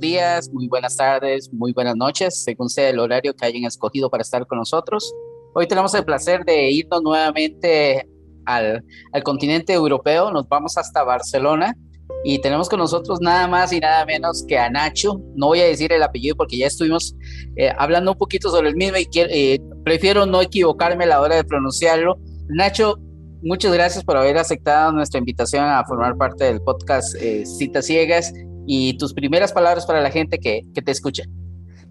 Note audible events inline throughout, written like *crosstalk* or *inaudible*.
Días, muy buenas tardes, muy buenas noches, según sea el horario que hayan escogido para estar con nosotros. Hoy tenemos el placer de irnos nuevamente al, al continente europeo, nos vamos hasta Barcelona y tenemos con nosotros nada más y nada menos que a Nacho. No voy a decir el apellido porque ya estuvimos eh, hablando un poquito sobre el mismo y eh, prefiero no equivocarme a la hora de pronunciarlo. Nacho, muchas gracias por haber aceptado nuestra invitación a formar parte del podcast eh, Citas Ciegas y tus primeras palabras para la gente que, te escucha.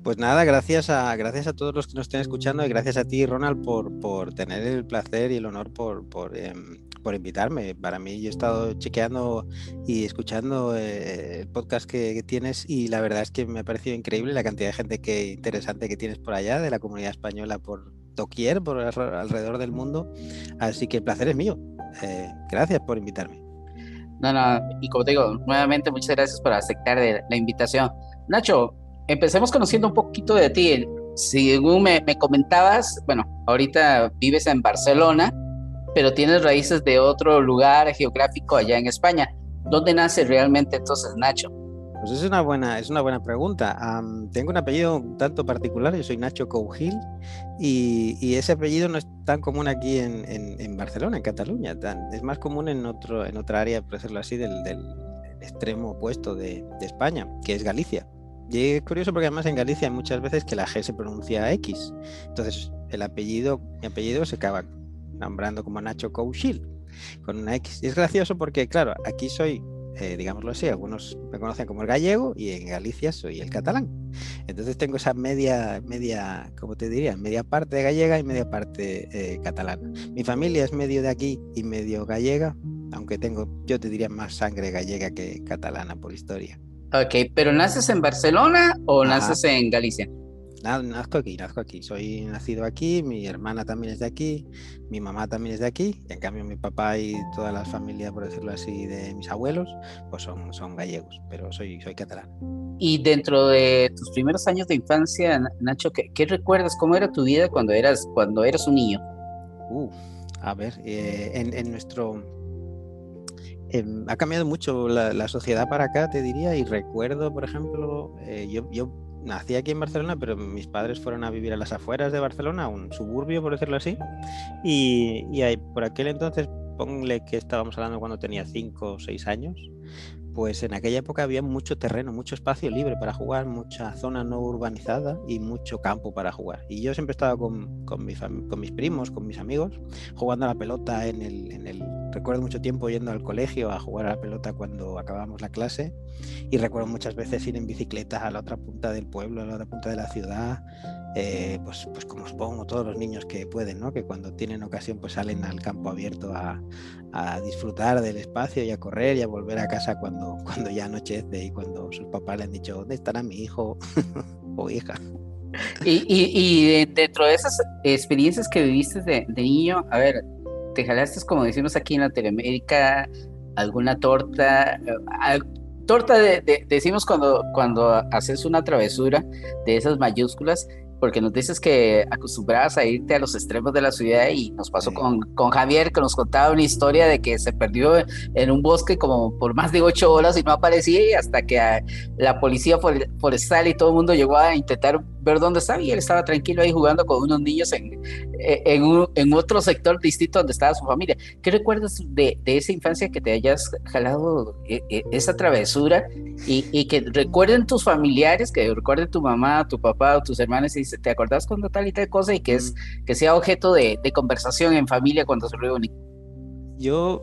Pues nada, gracias a, gracias a todos los que nos estén escuchando y gracias a ti, Ronald, por, por tener el placer y el honor por, por, em, invitarme. Para mí, yo he estado chequeando y escuchando eh, el podcast que, tienes y la verdad es que me ha parecido increíble la cantidad de gente que interesante que tienes por allá, de la comunidad española por doquier, por alrededor del mundo. Así que el placer es mío. Eh, gracias por invitarme. No, no, y como te digo, nuevamente muchas gracias por aceptar la invitación. Nacho, empecemos conociendo un poquito de ti. Según me, me comentabas, bueno, ahorita vives en Barcelona, pero tienes raíces de otro lugar geográfico allá en España. ¿Dónde nace realmente entonces Nacho? Pues es una buena, es una buena pregunta. tengo un apellido un tanto particular, yo soy Nacho Cougil y, ese apellido no es tan común aquí en, Barcelona, en Cataluña. es más común en, otro, en otra área, por decirlo así, del, extremo opuesto de, España, que es Galicia. Y es curioso porque además en Galicia muchas veces que la G se pronuncia X. Entonces el apellido, mi apellido se acaba nombrando como Nacho Cougil con una X. Y es gracioso porque, claro, aquí soy eh, digámoslo así, algunos me conocen como el gallego y en Galicia soy el catalán. Entonces tengo esa media, media, como te diría, media parte gallega y media parte eh, catalana. Mi familia es medio de aquí y medio gallega, aunque tengo, yo te diría, más sangre gallega que catalana por historia. Ok, pero ¿naces en Barcelona o naces en Galicia? Nazco aquí, nazco aquí. Soy nacido aquí, mi hermana también es de aquí, mi mamá también es de aquí, y en cambio mi papá y toda la familia, por decirlo así, de mis abuelos, pues son, son gallegos, pero soy, soy catalán. Y dentro de tus primeros años de infancia, Nacho, ¿qué, recuerdas? ¿Cómo era tu vida cuando eras, cuando eras un niño? a ver, eh, en, nuestro... Em, ha cambiado mucho la, sociedad para acá, te diría, y recuerdo, por ejemplo, eh, yo, yo nací aquí en Barcelona, pero mis padres fueron a vivir a las afueras de Barcelona, un suburbio, por decirlo así. Y, por aquel entonces, ponle que estábamos hablando cuando tenía 5 o 6 años, pues en aquella época había mucho terreno, mucho espacio libre para jugar, mucha zona no urbanizada y mucho campo para jugar. Y yo siempre estaba con, con, mis primos, con mis amigos, jugando a la pelota en el, en el... Recuerdo mucho tiempo yendo al colegio a jugar a la pelota cuando acabamos la clase y recuerdo muchas veces ir en bicicleta a la otra punta del pueblo, a la otra punta de la ciudad, eh, pues, pues como supongo todos los niños que pueden, ¿no? que cuando tienen ocasión pues salen al campo abierto a, disfrutar del espacio y a correr y a volver a casa cuando, *laughs* cuando ya anochece y cuando sus papás le han dicho, ¿dónde estará mi hijo *laughs* o hija? Y, y, dentro de esas experiencias que viviste de, de, niño, a ver, te jalaste, como decimos aquí en Latinoamérica, alguna torta, eh, torta de, decimos cuando, cuando haces una travesura de esas mayúsculas, porque nos dices que acostumbrabas a irte a los extremos de la ciudad y nos pasó con, con, Javier que nos contaba una historia de que se perdió en un bosque como por más de ocho horas y no aparecía y hasta que la policía forestal y todo el mundo llegó a intentar ver dónde estaba y él estaba tranquilo ahí jugando con unos niños en, eh, en, en otro sector distinto donde estaba su familia. ¿Qué recuerdas de, de esa infancia que te hayas jalado eh, eh, esa travesura y, y, que recuerden tus familiares, que recuerden tu mamá, tu papá o tus hermanos y dice, ¿te acordás cuando tal y tal cosa? Y que, es, mm. que sea objeto de, de conversación en familia cuando se reúnen. Yo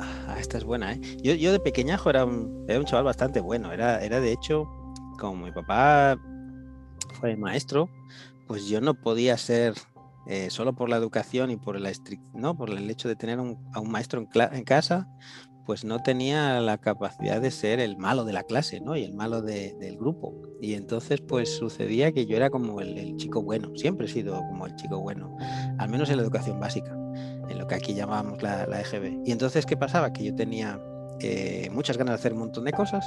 Ah, esta es buena, ¿eh? Yo, yo de pequeñajo era un, era un chaval bastante bueno. Era, era de hecho, como mi papá fue maestro, pues yo no podía ser eh, solo por la educación y por, el hecho de tener a un maestro en, casa, pues no tenía la capacidad de ser el malo de la clase, ¿no? Y el malo del grupo. Y entonces, pues sucedía que yo era como el, chico bueno, siempre he sido como el chico bueno, al menos en la educación básica, en lo que aquí llamábamos la, la EGB. Y entonces, ¿qué pasaba? Que yo tenía eh, muchas ganas de hacer un montón de cosas,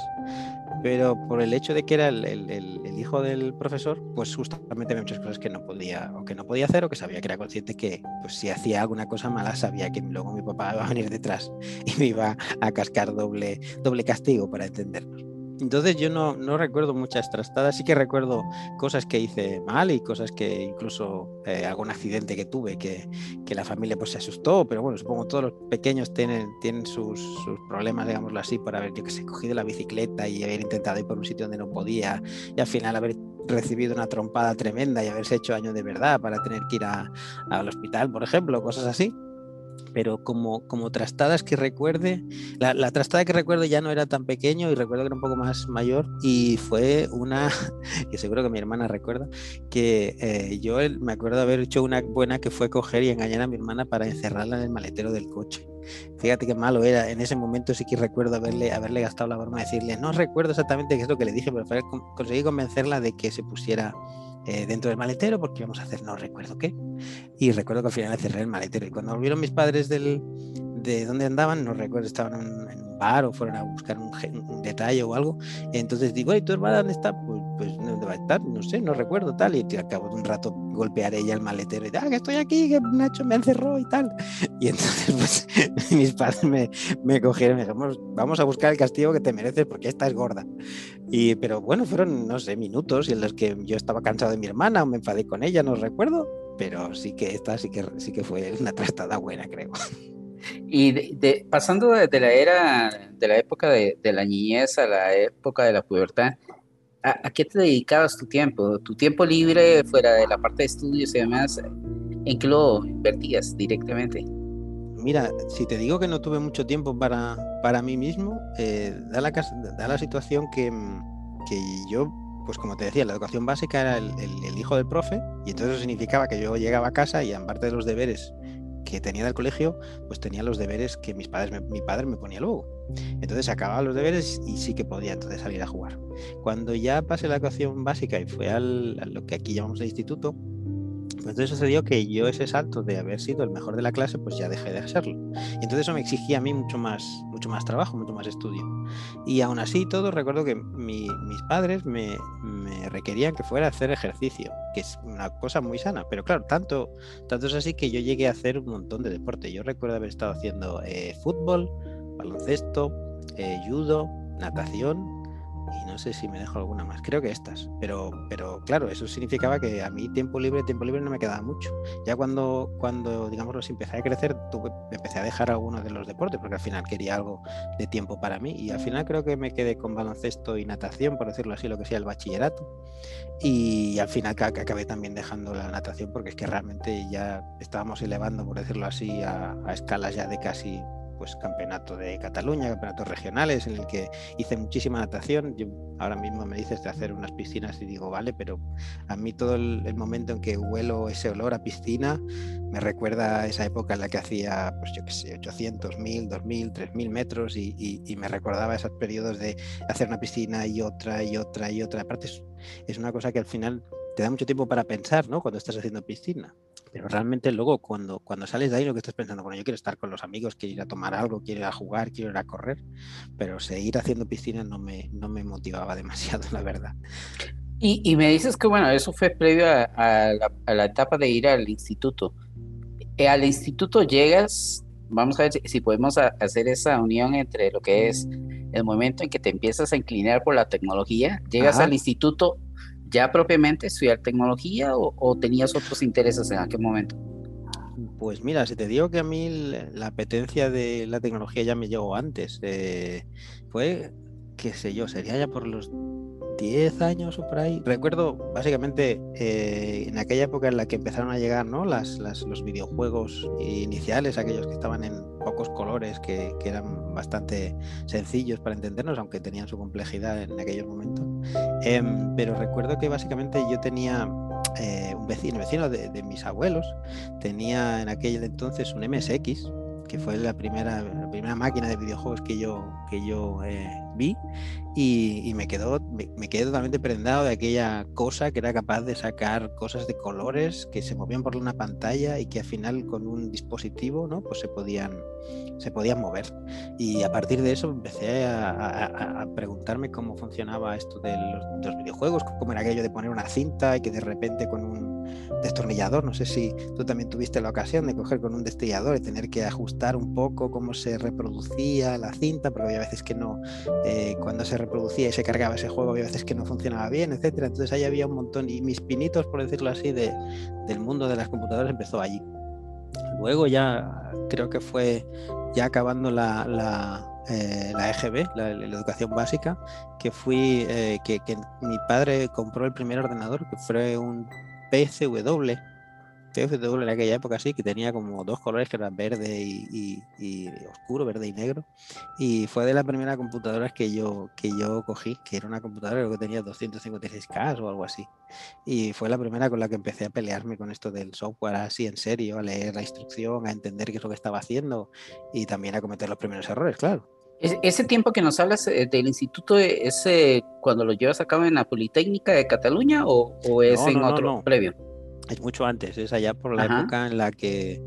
pero por el hecho de que era el, hijo del profesor, pues justamente había muchas cosas que no podía o que no podía hacer o que sabía que era consciente que pues si hacía alguna cosa mala sabía que luego mi papá *laughs* iba a venir detrás y me iba a cascar doble, doble castigo para entendernos. Entonces yo no, recuerdo muchas trastadas, sí que recuerdo cosas que hice mal y cosas que incluso eh, algún accidente que tuve que, que, la familia pues se asustó, pero bueno, supongo todos los pequeños tienen, tienen sus, problemas, digámoslo así, por haber, yo que sé, cogido la bicicleta y haber intentado ir por un sitio donde no podía y al final haber recibido una trompada tremenda y haberse hecho daño de verdad para tener que ir al hospital, por ejemplo, cosas así pero como, como trastadas que recuerde, la, la, trastada que recuerdo ya no era tan pequeño y recuerdo que era un poco más mayor y fue una, *laughs* que seguro que mi hermana recuerda, que eh, yo me acuerdo haber hecho una buena que fue coger y engañar a mi hermana para encerrarla en el maletero del coche. Fíjate qué malo era. En ese momento sí que recuerdo haberle, haberle gastado la broma de decirle, no recuerdo exactamente qué es lo que le dije, pero conseguí convencerla de que se pusiera eh, dentro del maletero porque íbamos a hacer no recuerdo qué. Y recuerdo que al final cerré el maletero. Y cuando volvieron mis padres del, de dónde andaban, no recuerdo, estaban en, o fueron a buscar un, un, detalle o algo. Entonces digo, ¿y tu hermana dónde está? Pues, pues ¿dónde va a estar? No sé, no recuerdo tal. Y al cabo de un rato golpear ella el maletero y ah, que estoy aquí, que Nacho me encerró y tal. *laughs* Y entonces pues *laughs* mis padres me, me cogieron y me dijeron, vamos a buscar el castigo que te mereces porque esta es gorda. Y, pero bueno, fueron, no sé, minutos en los que yo estaba cansado de mi hermana o me enfadé con ella, no recuerdo. Pero sí que esta sí que, sí que fue una *laughs* trastada buena, creo. Y de, pasando de, la era, de la época de, la niñez a la época de la pubertad, ¿a, qué te dedicabas tu tiempo? ¿Tu tiempo libre fuera de la parte de estudios y demás, en qué lo invertías directamente? Mira, si te digo que no tuve mucho tiempo para, para mí mismo, eh, da, la, situación que, que yo pues como te decía, la educación básica era el, hijo del profe y entonces significaba que yo llegaba a casa y en parte de los deberes que tenía del colegio, pues tenía los deberes que mis padres mi padre me ponía luego. Entonces acababa los deberes y sí que podía entonces salir a jugar. Cuando ya pasé la educación básica y fue al, a lo que aquí llamamos el instituto, entonces sucedió que yo ese salto de haber sido el mejor de la clase, pues ya dejé de serlo. Y entonces eso me exigía a mí mucho más, mucho más trabajo, mucho más estudio. Y aún así todo, recuerdo que mis padres me, me, requerían que fuera a hacer ejercicio, que es una cosa muy sana. Pero claro, tanto, tanto es así que yo llegué a hacer un montón de deporte. Yo recuerdo haber estado haciendo eh, fútbol, baloncesto, eh, judo, natación, y no sé si me dejo alguna más, creo que estas, pero, pero claro, eso significaba que a mí tiempo libre, tiempo libre no me quedaba mucho. Ya cuando, cuando digamos, los empecé a crecer, tuve, empecé a dejar algunos de los deportes, porque al final quería algo de tiempo para mí, y al final creo que me quedé con baloncesto y natación, por decirlo así, lo que sea el bachillerato, y al final acabé también dejando la natación, porque es que realmente ya estábamos elevando, por decirlo así, a escalas ya de casi pues campeonato de Cataluña, campeonatos regionales en el que hice muchísima natación. Yo ahora mismo me dices de hacer unas piscinas y digo, vale, pero a mí todo el, momento en que huelo ese olor a piscina me recuerda esa época en la que hacía, pues yo qué sé, 800, 1000, 2000, 3000 metros y, y, me recordaba esos periodos de hacer una piscina y otra y otra y otra. Aparte es, es una cosa que al final te da mucho tiempo para pensar, ¿no? Cuando estás haciendo piscina. Pero realmente luego cuando, cuando sales de ahí lo que estás pensando, bueno, yo quiero estar con los amigos, quiero ir a tomar algo, quiero ir a jugar, quiero ir a correr, pero seguir haciendo piscina no me, no me motivaba *laughs* demasiado, la verdad. Y, y me dices que, bueno, eso fue previo a, la, etapa de ir al instituto. Eh, al instituto llegas, vamos a ver si, podemos hacer esa unión entre lo que es el momento en que te empiezas a inclinar por la tecnología, llegas al instituto ya propiamente estudiar tecnología o, tenías otros intereses en aquel momento? Pues mira, si te digo que a mí la apetencia de la tecnología ya me llegó antes, eh, fue, qué sé yo, sería ya por los 10 años o por ahí. Recuerdo básicamente eh, en aquella época en la que empezaron a llegar ¿no? las, los videojuegos iniciales, aquellos que estaban en pocos colores, que, que, eran bastante sencillos para entendernos, aunque tenían su complejidad en aquellos momentos. Em, pero recuerdo que básicamente yo tenía eh, un vecino, vecino de, de, mis abuelos, tenía en aquel entonces un MSX, que fue la primera, la primera máquina de videojuegos que yo, que yo eh, vi y, me, quedó, me, quedé totalmente prendado de aquella cosa que era capaz de sacar cosas de colores que se movían por una pantalla y que al final con un dispositivo ¿no? pues se, podían, se podían mover. Y a partir de eso empecé a, preguntarme cómo funcionaba esto de los, de los, videojuegos, cómo era aquello de poner una cinta y que de repente con un destornillador, no sé si tú también tuviste la ocasión de coger con un destornillador y tener que ajustar un poco cómo se reproducía la cinta, porque había veces que no, eh, cuando se reproducía y se cargaba ese juego, había veces que no funcionaba bien, etcétera. Entonces ahí había un montón, y mis pinitos, por decirlo así, de, del mundo de las computadoras empezó allí. Luego ya creo que fue ya acabando la, la, eh, la EGB, la, educación básica, que fui, eh, que, que mi padre compró el primer ordenador, que fue un PCW, PFW en aquella época sí, que tenía como dos colores que eran verde y, oscuro, verde y negro. Y fue de las primeras computadoras que yo, que yo cogí, que era una computadora que tenía 256K o algo así. Y fue la primera con la que empecé a pelearme con esto del software así en serio, a leer la instrucción, a entender qué es lo que estaba haciendo y también a cometer los primeros errores, claro. Ese tiempo que nos hablas eh, del instituto, ¿es cuando lo llevas a cabo en la Politécnica de Cataluña o, es en otro previo? Es mucho antes, es allá por la época en la que,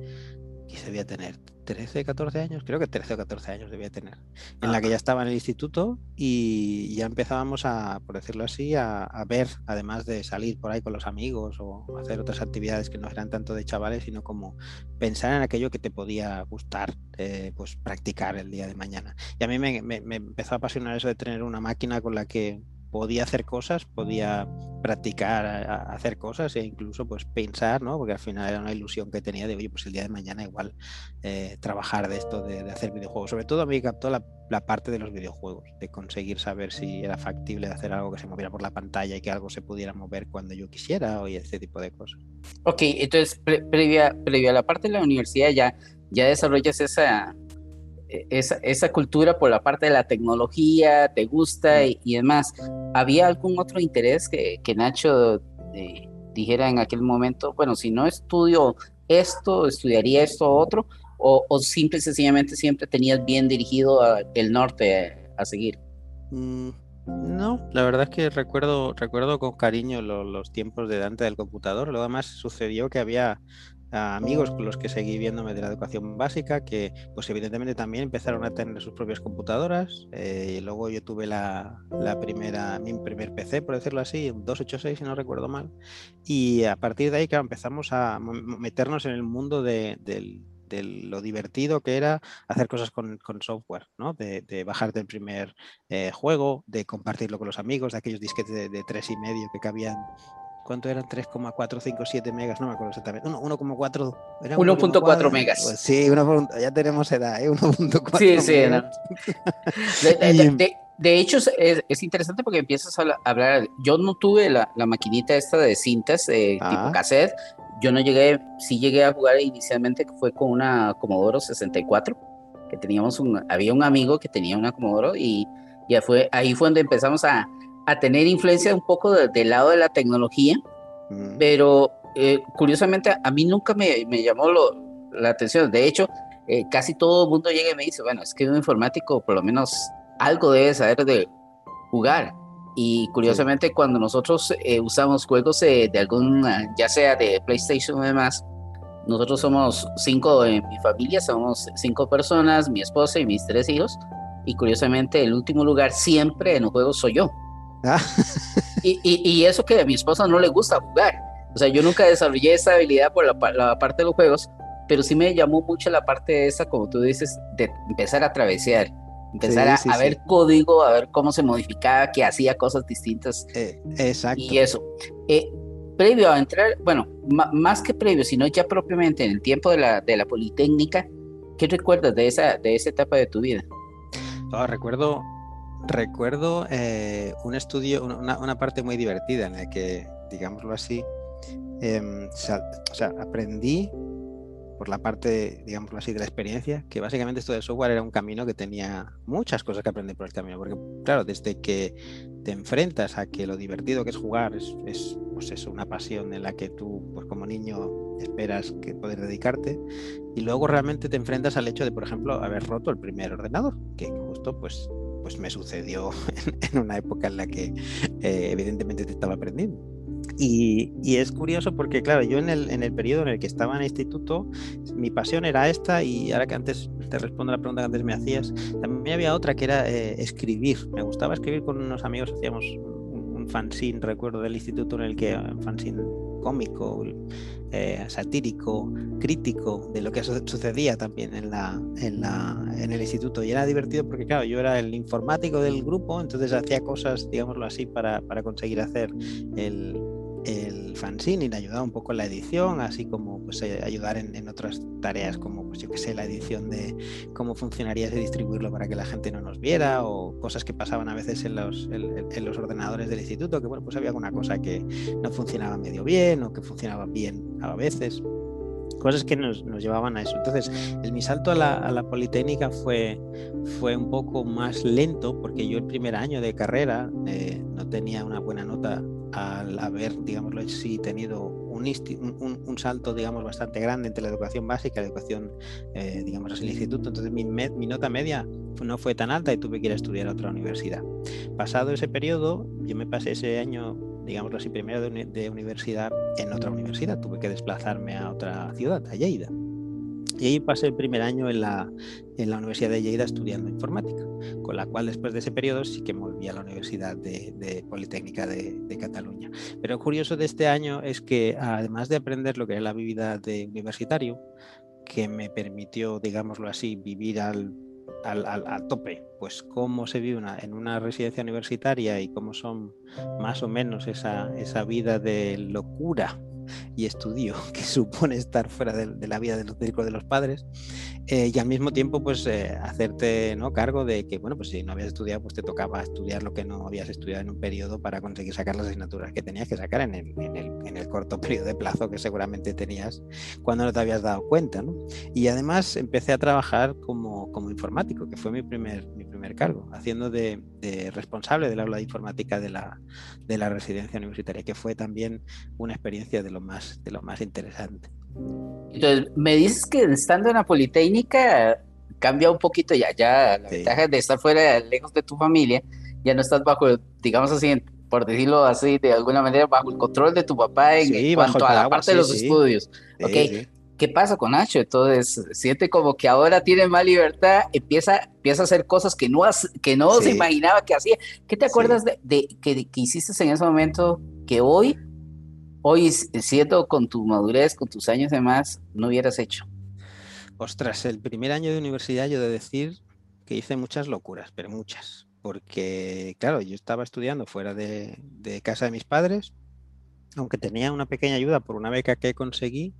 que se debía tener 13, 14 años, creo que 13 o 14 años debía tener, en la que ya estaba en el instituto y ya empezábamos a, por decirlo así, a, ver, además de salir por ahí con los amigos o hacer otras actividades que no eran tanto de chavales, sino como pensar en aquello que te podía gustar, eh, pues practicar el día de mañana. Y a mí me, me empezó a apasionar eso de tener una máquina con la que podía hacer cosas, podía practicar hacer cosas e incluso pues pensar, ¿no? Porque al final era una ilusión que tenía de, oye, pues el día de mañana igual eh, trabajar de esto, de, hacer videojuegos. Sobre todo a mí me captó la, parte de los videojuegos, de conseguir saber si era factible hacer algo que se moviera por la pantalla y que algo se pudiera mover cuando yo quisiera o ese tipo de cosas. Ok, entonces previa, previa a la parte de la universidad ya, ya desarrollas esa esa, esa, cultura por la parte de la tecnología, te gusta y, demás. ¿Había algún otro interés que, que Nacho eh, dijera en aquel momento, bueno, si no estudio esto, estudiaría esto o otro? ¿O, o simple y sencillamente siempre tenías bien dirigido el norte a, seguir? Mm, no, la verdad es que recuerdo, recuerdo con cariño los tiempos de Dante del computador. Lo demás sucedió que había amigos con los que seguí viéndome de la educación básica, que pues evidentemente también empezaron a tener sus propias computadoras. Eh, y luego yo tuve la, la, primera, mi primer PC, por decirlo así, un 286 si no recuerdo mal. Y a partir de ahí, claro, empezamos a meternos en el mundo de, del de lo divertido que era hacer cosas con, software, ¿no? De, bajarte el primer eh, juego, de compartirlo con los amigos, de aquellos disquetes de, de tres y medio que cabían ¿cuánto eran? 3,457 megas, no me acuerdo exactamente. 1,4. 1.4 megas. Pues sí, ya tenemos edad, ¿eh? 1.4. Sí, sí. *laughs* de, hecho, es, interesante porque empiezas a hablar. Yo no tuve la, maquinita esta de cintas eh, tipo ah. cassette. Yo no llegué, sí llegué a jugar inicialmente, fue con una Commodore 64, que teníamos un, había un amigo que tenía una Commodore y ya fue, ahí fue donde empezamos a, a tener influencia un poco del lado de la tecnología, mm. pero eh, curiosamente a mí nunca me, me llamó la atención. De hecho, eh, casi todo el mundo llega y me dice, bueno, es que un informático por lo menos algo debe saber de jugar. Y curiosamente cuando nosotros eh, usamos juegos de algún, ya sea de PlayStation o demás, nosotros somos cinco en mi familia, somos cinco personas, mi esposa y mis tres hijos. Y curiosamente el último lugar siempre en los juegos soy yo. Ah. Y, y, eso que a mi esposa no le gusta jugar. O sea, yo nunca desarrollé esa habilidad por la, la parte de los juegos, pero sí me llamó mucho la parte de esa, como tú dices, de empezar a travesear, empezar a, ver código, a ver cómo se modificaba, que hacía cosas distintas. Eh, exacto. Y eso. Eh, previo a entrar, bueno, más que previo, sino ya propiamente en el tiempo de la, de la Politécnica, ¿qué recuerdas de esa, de esa etapa de tu vida? Oh, recuerdo recuerdo eh, un estudio, una, parte muy divertida en la que, digámoslo así, sea, aprendí por la parte, digámoslo así, de la experiencia, que básicamente esto software era un camino que tenía muchas cosas que aprender por el camino, porque claro, desde que te enfrentas a que lo divertido que es jugar es, es pues eso, una pasión en la que tú, pues como niño, esperas que poder dedicarte, y luego realmente te enfrentas al hecho de, por ejemplo, haber roto el primer ordenador, que justo pues pues me sucedió *laughs* en, una época en la que eh, evidentemente te estaba aprendiendo. Y, es curioso porque, claro, yo en el, en el periodo en el que estaba en el instituto, mi pasión era esta y ahora que antes te respondo a la pregunta que antes me hacías, también había otra que era eh, escribir. Me gustaba escribir con unos amigos, hacíamos un, fanzine, recuerdo, del instituto en el que, un fanzine cómico, eh, satírico, crítico de lo que sucedía también en, la, en, la, en el instituto. Y era divertido porque, claro, yo era el informático del grupo, entonces hacía cosas, digámoslo así, para, para conseguir hacer el, el fanzine y le ayudaba un poco en la edición, así como pues eh, ayudar en, otras tareas como pues yo que sé, la edición de cómo funcionaría ese distribuirlo para que la gente no nos viera o cosas que pasaban a veces en los, en, los ordenadores del instituto, que bueno, pues había alguna cosa que no funcionaba medio bien o que funcionaba bien a veces cosas que nos, nos, llevaban a eso. Entonces, el, mi salto a la, a la, Politécnica fue, fue un poco más lento porque yo el primer año de carrera eh, no tenía una buena nota al haber, digámoslo así, tenido un, un, un, salto, digamos, bastante grande entre la educación básica y la educación, eh, digamos así, el instituto. Entonces mi, mi, nota media no fue tan alta y tuve que ir a estudiar a otra universidad. Pasado ese periodo, yo me pasé ese año, digámoslo así, primero de, de universidad en otra universidad. Tuve que desplazarme a otra ciudad, a Lleida. Y ahí pasé el primer año en la, en la Universidad de Lleida estudiando informática, con la cual después de ese periodo sí que me volví a la Universidad de, Politécnica de, Cataluña. Pero curioso de este año es que además de aprender lo que era la vida de universitario, que me permitió, digámoslo así, vivir al, al, tope, pues cómo se vive una, en una residencia universitaria y cómo son más o menos esa, esa vida de locura y estudio *laughs* que supone estar fuera de, la vida de los, de los padres eh, y al mismo tiempo pues eh, hacerte ¿no? cargo de que bueno pues si no habías estudiado pues te tocaba estudiar lo que no habías estudiado en un periodo para conseguir sacar las asignaturas que tenías que sacar en el, en el, en el corto *laughs* periodo de plazo que seguramente tenías cuando no te habías dado cuenta y además empecé a trabajar como, como informático que fue mi primer, mi primer cargo haciendo de, de responsable del aula de informática de la, de la residencia universitaria que fue también una experiencia de lo más, de lo más interesante. Entonces, me dices que estando en la Politécnica cambia un poquito ya, ya la ventaja de estar fuera, lejos de tu familia, ya no estás bajo, digamos así, por decirlo así, de alguna manera, bajo el control de tu papá en, cuanto a la parte de los estudios. Okay. ¿Qué pasa con Nacho? Entonces, siente como que ahora tiene más libertad, empieza, empieza a hacer cosas que no, que no se imaginaba que hacía. ¿Qué te acuerdas de, que, que hiciste en ese momento que hoy hoy siendo con tu madurez, con tus años de más, no hubieras hecho? Ostras, el primer año de universidad yo de decir que hice muchas locuras, pero muchas. Porque, claro, yo estaba estudiando fuera de, de casa de mis padres, aunque tenía una pequeña ayuda por una beca que conseguí,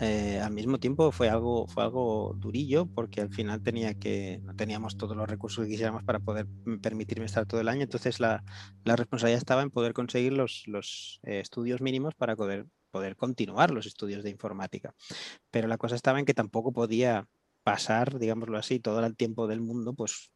eh, al mismo tiempo fue algo, fue algo durillo porque al final tenía que, no teníamos todos los recursos que quisiéramos para poder permitirme estar todo el año, entonces la, la responsabilidad estaba en poder conseguir los, los eh, estudios mínimos para poder, poder continuar los estudios de informática. Pero la cosa estaba en que tampoco podía pasar, digámoslo así, todo el tiempo del mundo, pues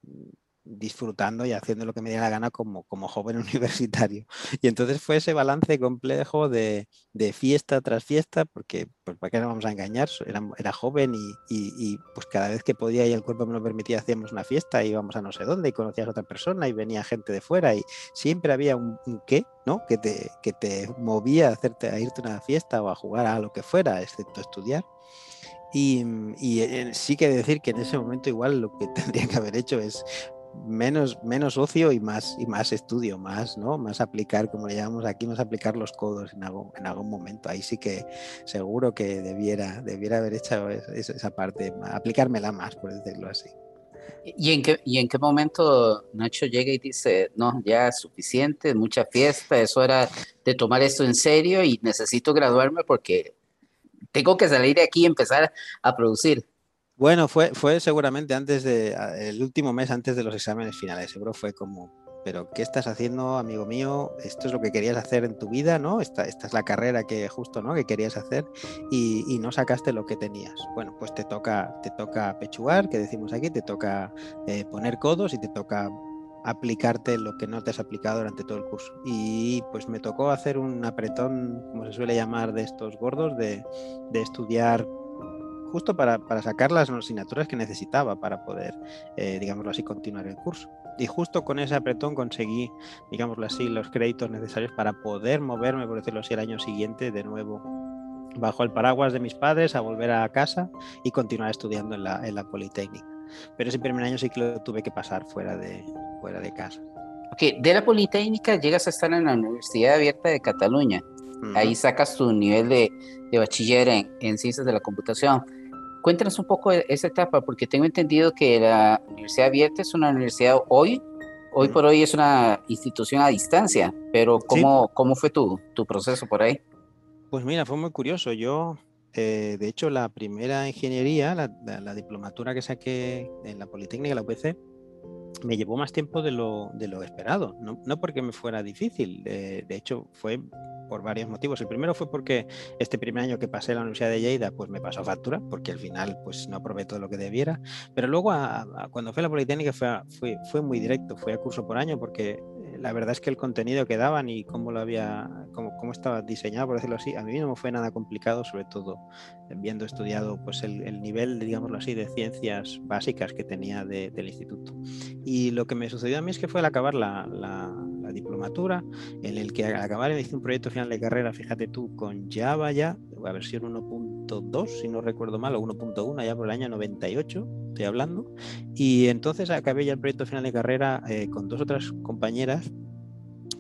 disfrutando y haciendo lo que me diera la gana como, como joven *laughs* universitario. Y entonces fue ese balance complejo de, de fiesta tras fiesta, porque pues, ¿para qué nos vamos a engañar? Era, era joven y, y, pues cada vez que podía y el cuerpo me lo permitía hacíamos una fiesta, íbamos a no sé dónde y conocías a otra persona y venía gente de fuera y siempre había un, qué, ¿no? Que te, que te movía a, hacerte, a irte a una fiesta o a jugar a lo que fuera, excepto estudiar. Y, y, eh, sí que decir que en ese momento igual lo que *laughs* tendría que haber hecho es menos, menos ocio y más, y más estudio, más, ¿no? Más aplicar, como le llamamos aquí, más aplicar los codos en algún, en algún momento. Ahí sí que seguro que debiera, debiera haber hecho esa, esa parte, aplicármela más, por decirlo así. ¿Y en, qué, ¿Y en qué momento Nacho llega y dice, no, ya es suficiente, mucha fiesta, es hora de tomar esto en serio y necesito graduarme porque tengo que salir de aquí y empezar a producir? Bueno, fue, fue seguramente antes de, el último mes antes de los exámenes finales, seguro fue como, pero ¿qué estás haciendo, amigo mío? Esto es lo que querías hacer en tu vida, ¿no? Esta, esta es la carrera que justo, ¿no? Que querías hacer y, no sacaste lo que tenías. Bueno, pues te toca, te toca pechugar, que decimos aquí, te toca eh, poner codos y te toca aplicarte lo que no te has aplicado durante todo el curso. Y pues me tocó hacer un apretón, como se suele llamar, de estos gordos, de estudiar justo para, para, sacar las asignaturas que necesitaba para poder, eh, digámoslo así, continuar el curso. Y justo con ese apretón conseguí, digámoslo así, los créditos necesarios para poder moverme, por decirlo así, el año siguiente de nuevo bajo el paraguas de mis padres a volver a casa y continuar estudiando en la, en la Politécnica. Pero ese primer año sí que lo tuve que pasar fuera de, fuera de casa. Ok, de la Politécnica llegas a estar en la Universidad Abierta de Cataluña. Uh -huh. Ahí sacas tu nivel de, de bachiller en, en, ciencias de la computación. Cuéntanos un poco de esa etapa, porque tengo entendido que la Universidad Abierta es una universidad hoy, hoy por hoy es una institución a distancia, pero ¿cómo, sí. ¿cómo fue tu, tu proceso por ahí? Pues mira, fue muy curioso. Yo, eh, de hecho, la primera ingeniería, la, la, la, diplomatura que saqué en la Politécnica, la UPC, me llevó más tiempo de lo, de lo esperado. No, no, porque me fuera difícil, de, de hecho, fue por varios motivos. El primero fue porque este primer año que pasé en la Universidad de Lleida, pues me pasó factura, porque al final pues no aprobé todo lo que debiera. Pero luego cuando fue a la Politécnica fue, fue, fue, muy directo, fue a curso por año, porque eh, la verdad es que el contenido que daban y cómo lo había, cómo estaba diseñado, por decirlo así, a mí no me fue nada complicado, sobre todo viendo estudiado pues el, el nivel, digámoslo así, de ciencias básicas que tenía de, del instituto. Y lo que me sucedió a mí es que fue al acabar la, diplomatura, en el que al acabar hice un proyecto final de carrera, fíjate tú, con Java ya, la versión 1.2, si no recuerdo mal, o 1.1, ya por el año 98, estoy hablando. Y entonces acabé ya el proyecto final de carrera eh, con dos otras compañeras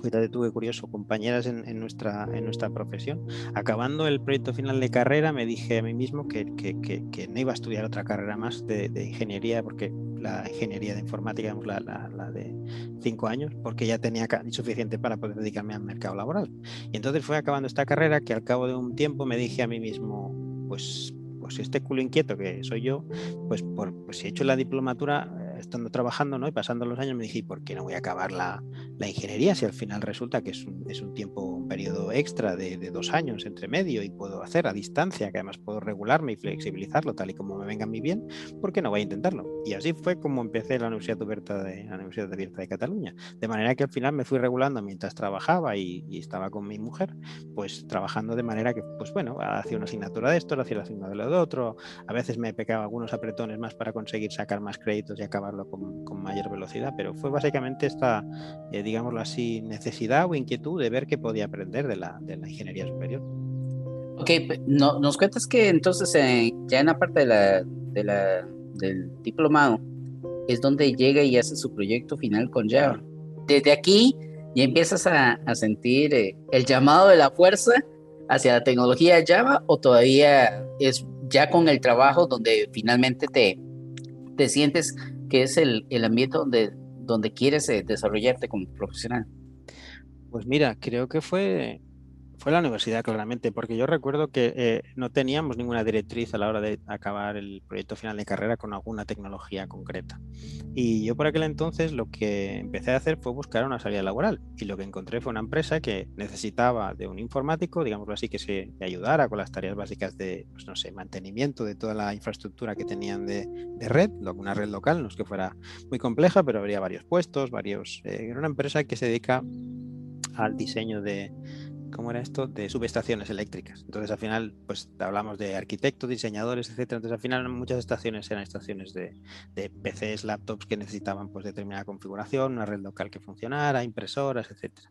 fíjate tú qué curioso, compañeras en, en, nuestra, en nuestra profesión. Acabando el proyecto final de carrera, me dije a mí mismo que, que, que, que no iba a estudiar otra carrera más de, de ingeniería, porque la ingeniería de informática, digamos, la, la, la, de cinco años, porque ya tenía suficiente para poder dedicarme al mercado laboral. Y entonces fue acabando esta carrera que al cabo de un tiempo me dije a mí mismo, pues, pues este culo inquieto que soy yo, pues, por, pues si he hecho la diplomatura, estando trabajando ¿no? y pasando los años, me dije, ¿por qué no voy a acabar la, la ingeniería si al final resulta que es un, es un tiempo, un periodo extra de, de, dos años entre medio y puedo hacer a distancia, que además puedo regularme y flexibilizarlo tal y como me venga a mí bien, ¿por qué no voy a intentarlo? Y así fue como empecé la Universidad Abierta de, la Universidad Abierta de Cataluña. De manera que al final me fui regulando mientras trabajaba y, y estaba con mi mujer, pues trabajando de manera que, pues bueno, hacía una asignatura de esto, hacía la asignatura de otro, a veces me pecaba algunos apretones más para conseguir sacar más créditos y acabar con, mayor velocidad, pero fue básicamente esta, eh, digámoslo así, necesidad o inquietud de ver qué podía aprender de la, ingeniería superior. Ok, no, nos cuentas que entonces eh, ya en la parte de la, de la, del diplomado es donde llega y hace su proyecto final con Java. Desde aquí ya empiezas a, a sentir eh, el llamado de la fuerza hacia la tecnología Java o todavía es ya con el trabajo donde finalmente te, te sientes que es el, el ambiente donde, donde quieres eh, desarrollarte como profesional? Pues mira, creo que fue fue la universidad, claramente, porque yo recuerdo que eh, no teníamos ninguna directriz a la hora de acabar el proyecto final de carrera con alguna tecnología concreta. Y yo por aquel entonces lo que empecé a hacer fue buscar una salida laboral. Y lo que encontré fue una empresa que necesitaba de un informático, digámoslo así, que se ayudara con las tareas básicas de, pues no sé, mantenimiento de toda la infraestructura que tenían de, red, una red local, no es que fuera muy compleja, pero habría varios puestos, varios... Eh, era una empresa que se dedica al diseño de ¿cómo era esto? De subestaciones eléctricas. Entonces al final, pues hablamos de arquitectos, diseñadores, etcétera. Entonces al final muchas estaciones eran estaciones de, de PCs, laptops que necesitaban pues determinada configuración, una red local que funcionara, impresoras, etcétera.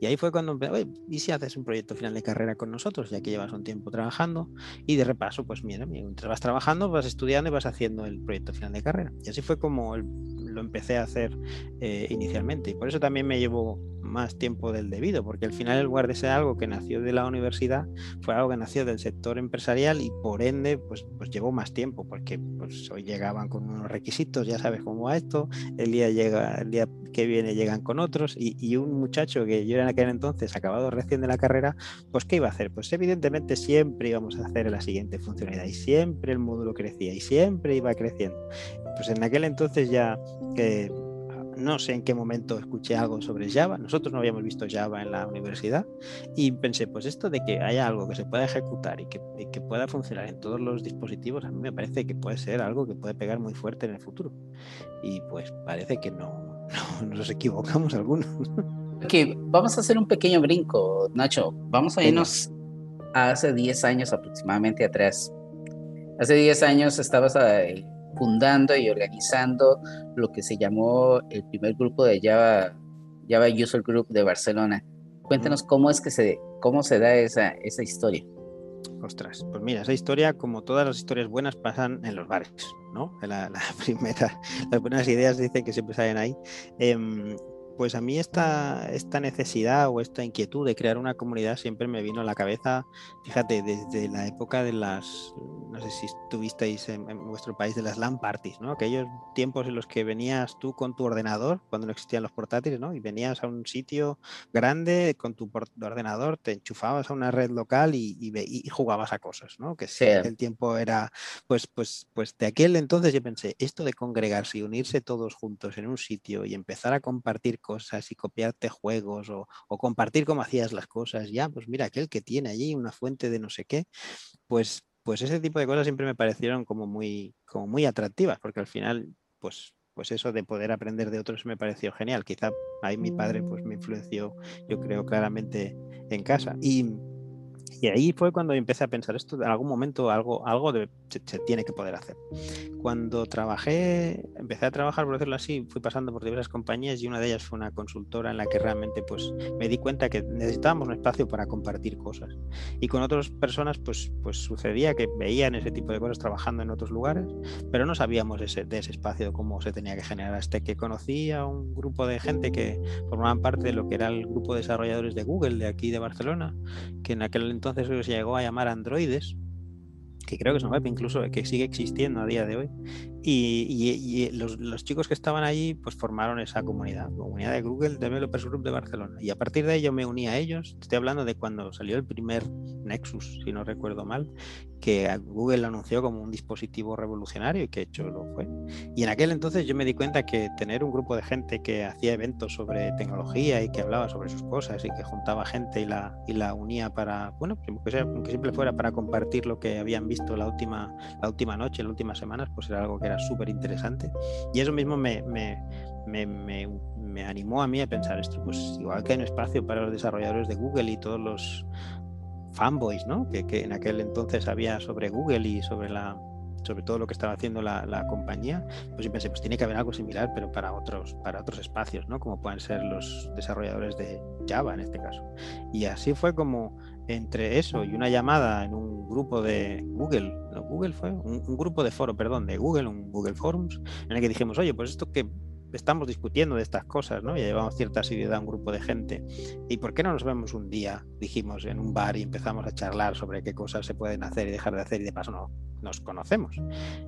Y ahí fue cuando empecé, ¿y si haces un proyecto final de carrera con nosotros? Ya que llevas un tiempo trabajando y de repaso, pues mira, mientras vas trabajando, vas estudiando y vas haciendo el proyecto final de carrera. Y así fue como lo empecé a hacer eh, inicialmente. Y por eso también me llevo más tiempo del debido, porque al final, en lugar de ser algo que nació de la universidad, fue algo que nació del sector empresarial y por ende, pues, pues llevó más tiempo, porque pues, hoy llegaban con unos requisitos, ya sabes cómo va esto, el día, llega, el día que viene llegan con otros, y, y un muchacho que yo en aquel entonces, acabado recién de la carrera, pues ¿qué iba a hacer? Pues evidentemente siempre íbamos a hacer la siguiente funcionalidad, y siempre el módulo crecía, y siempre iba creciendo. Pues en aquel entonces ya no sé en qué momento escuché algo sobre Java, nosotros no habíamos visto Java en la universidad y pensé, pues esto de que haya algo que se pueda ejecutar y que, pueda funcionar en todos los dispositivos, a mí me parece que puede ser algo que puede pegar muy fuerte en el futuro. Y pues parece que no, *laughs* nos equivocamos algunos. Ok, vamos a hacer un pequeño brinco, Nacho. Vamos a irnos a hace 10 años aproximadamente atrás. Hace 10 años estabas ahí fundando y organizando lo que se llamó el primer grupo de Java, Java User Group de Barcelona. Cuéntanos cómo es que se, cómo se da esa, esa historia. Ostras, pues mira, esa historia, como todas las historias buenas, pasan en los bares, ¿no? La, la *laughs* primera, las buenas ideas dicen que siempre salen ahí. Em, pues a mí esta, esta necesidad o esta inquietud de crear una comunidad siempre me vino a la cabeza, fíjate, desde la época de las, no sé si estuvisteis en, vuestro país, de las LAN parties, ¿no? Aquellos tiempos en los que venías tú con tu ordenador, cuando no existían los portátiles, ¿no? Y venías a un sitio grande con tu ordenador, te enchufabas a una red local y, y, jugabas a cosas, ¿no? Que sí, el tiempo era, pues, pues, pues de aquel entonces yo pensé, esto de congregarse y unirse todos juntos en un sitio y empezar a compartir cosas y copiarte juegos o, compartir cómo hacías las cosas. Ya, pues mira, aquel que tiene allí una fuente de no sé qué, pues, pues ese tipo de cosas siempre me parecieron como muy, como muy atractivas, porque al final, pues, pues eso de poder aprender de otros me pareció genial. Quizá ahí mi padre pues me influenció, yo creo, claramente en casa. Y, y ahí fue cuando empecé a pensar esto, en algún momento algo, algo se, tiene que poder hacer. Cuando trabajé, empecé a trabajar, por decirlo así, fui pasando por diversas compañías y una de ellas fue una consultora en la que realmente pues me di cuenta que necesitábamos un espacio para compartir cosas. Y con otras personas pues, pues sucedía que veían ese tipo de cosas trabajando en otros lugares, pero no sabíamos ese, de ese espacio cómo se tenía que generar. Hasta que conocí a un grupo de gente que formaban parte de lo que era el grupo de desarrolladores de Google de aquí de Barcelona, que en aquel entonces se llegó a llamar androides, que creo que es una web incluso que sigue existiendo a día de hoy. Y, los, chicos que estaban allí pues formaron esa comunidad, comunidad de Google Developers Group de Barcelona. Y a partir de ello me uní a ellos. Estoy hablando de cuando salió el primer Nexus, si no recuerdo mal, que Google anunció como un dispositivo revolucionario y que hecho lo fue. Y en aquel entonces yo me di cuenta que tener un grupo de gente que hacía eventos sobre tecnología y que hablaba sobre sus cosas y que juntaba gente y la, y la unía para, bueno, pues, aunque siempre fuera para compartir lo que habían visto la última, la última noche, las últimas semanas, pues era algo que era súper interesante. Y eso mismo me, me, me, me, animó a mí a pensar esto, pues igual que hay un espacio para los desarrolladores de Google y todos los fanboys, ¿no? Que, que en aquel entonces había sobre Google y sobre la sobre todo lo que estaba haciendo la, la, compañía, pues yo pensé, pues tiene que haber algo similar, pero para otros, para otros espacios, ¿no? Como pueden ser los desarrolladores de Java en este caso. Y así fue como entre eso y una llamada en un grupo de Google, ¿no? Google fue, un, grupo de foro, perdón, de Google, un Google Forums, en el que dijimos, oye, pues esto que estamos discutiendo de estas cosas, ¿no? Ya llevamos cierta asiduidad a un grupo de gente. ¿Y por qué no nos vemos un día, dijimos, en un bar y empezamos a charlar sobre qué cosas se pueden hacer y dejar de hacer y de paso no, nos conocemos?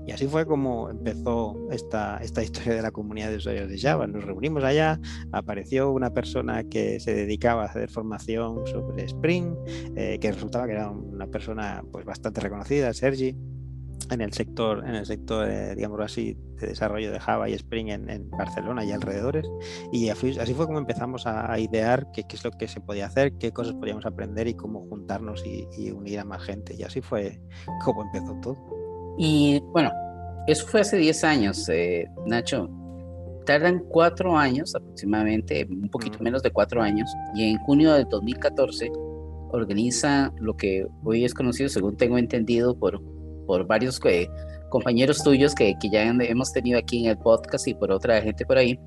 Y así fue como empezó esta, esta historia de la comunidad de usuarios de Java. Nos reunimos allá, apareció una persona que se dedicaba a hacer formación sobre Spring, eh, que resultaba que era una persona pues bastante reconocida, Sergi en el sector, en el sector, eh, digamos así, de desarrollo de Java y Spring en, Barcelona y alrededores. Y así fue como empezamos a, idear qué, es lo que se podía hacer, qué cosas podíamos aprender y cómo juntarnos y, unir a más gente. Y así fue como empezó todo. Y bueno, eso fue hace 10 años, eh, Nacho. Tardan cuatro años aproximadamente, un poquito menos de cuatro años, y en junio de 2014 organiza lo que hoy es conocido, según tengo entendido, por por varios eh, compañeros tuyos que, que, ya hemos tenido aquí en el podcast y por otra gente por ahí,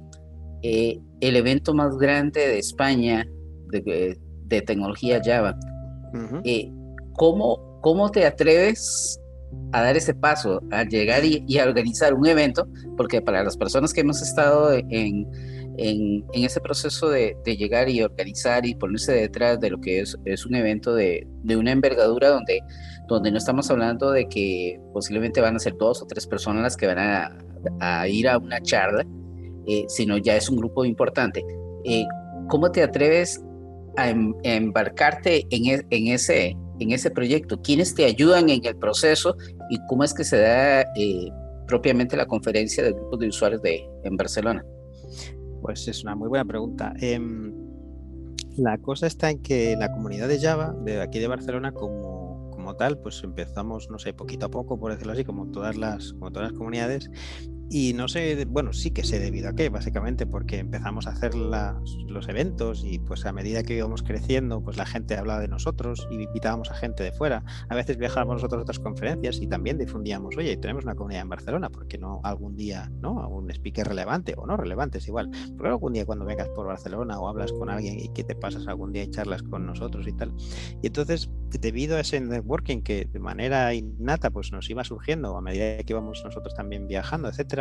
eh, el evento más grande de España de, eh, de tecnología Java. ¿cómo, ¿Cómo te atreves a dar ese paso, a llegar y, a organizar un evento? Porque para las personas que hemos estado en, en, en ese proceso de, de, llegar y organizar y ponerse detrás de lo que es, es un evento de, de una envergadura donde donde no estamos hablando de que posiblemente van a ser dos o tres personas las que van a, ir a una charla, eh, sino ya es un grupo importante. Eh, ¿Cómo te atreves a, em, embarcarte en, e, en, ese, en ese proyecto? ¿Quiénes te ayudan en el proceso y cómo es que se da eh, propiamente la conferencia del grupo de usuarios de, en Barcelona? Pues es una muy buena pregunta. Em, la cosa está en que la comunidad de Java, de aquí de Barcelona, como como tal, pues empezamos, no sé, poquito a poco, por decirlo así, como todas las, como todas las comunidades, y no sé, bueno, sí que sé debido a qué, básicamente, porque empezamos a hacer los eventos y pues a medida que íbamos creciendo, pues la gente hablaba de nosotros y invitábamos a gente de fuera. A veces viajábamos nosotros a otras conferencias y también difundíamos, oye, tenemos una comunidad en Barcelona, ¿por qué no algún día, ¿no? Algún speaker relevante o no relevante, es igual. Porque algún día cuando vengas por Barcelona o hablas con alguien y que te pasas algún día y charlas con nosotros y tal. Y entonces, debido a ese networking que de manera innata pues nos iba surgiendo a medida que íbamos nosotros también viajando, etcétera,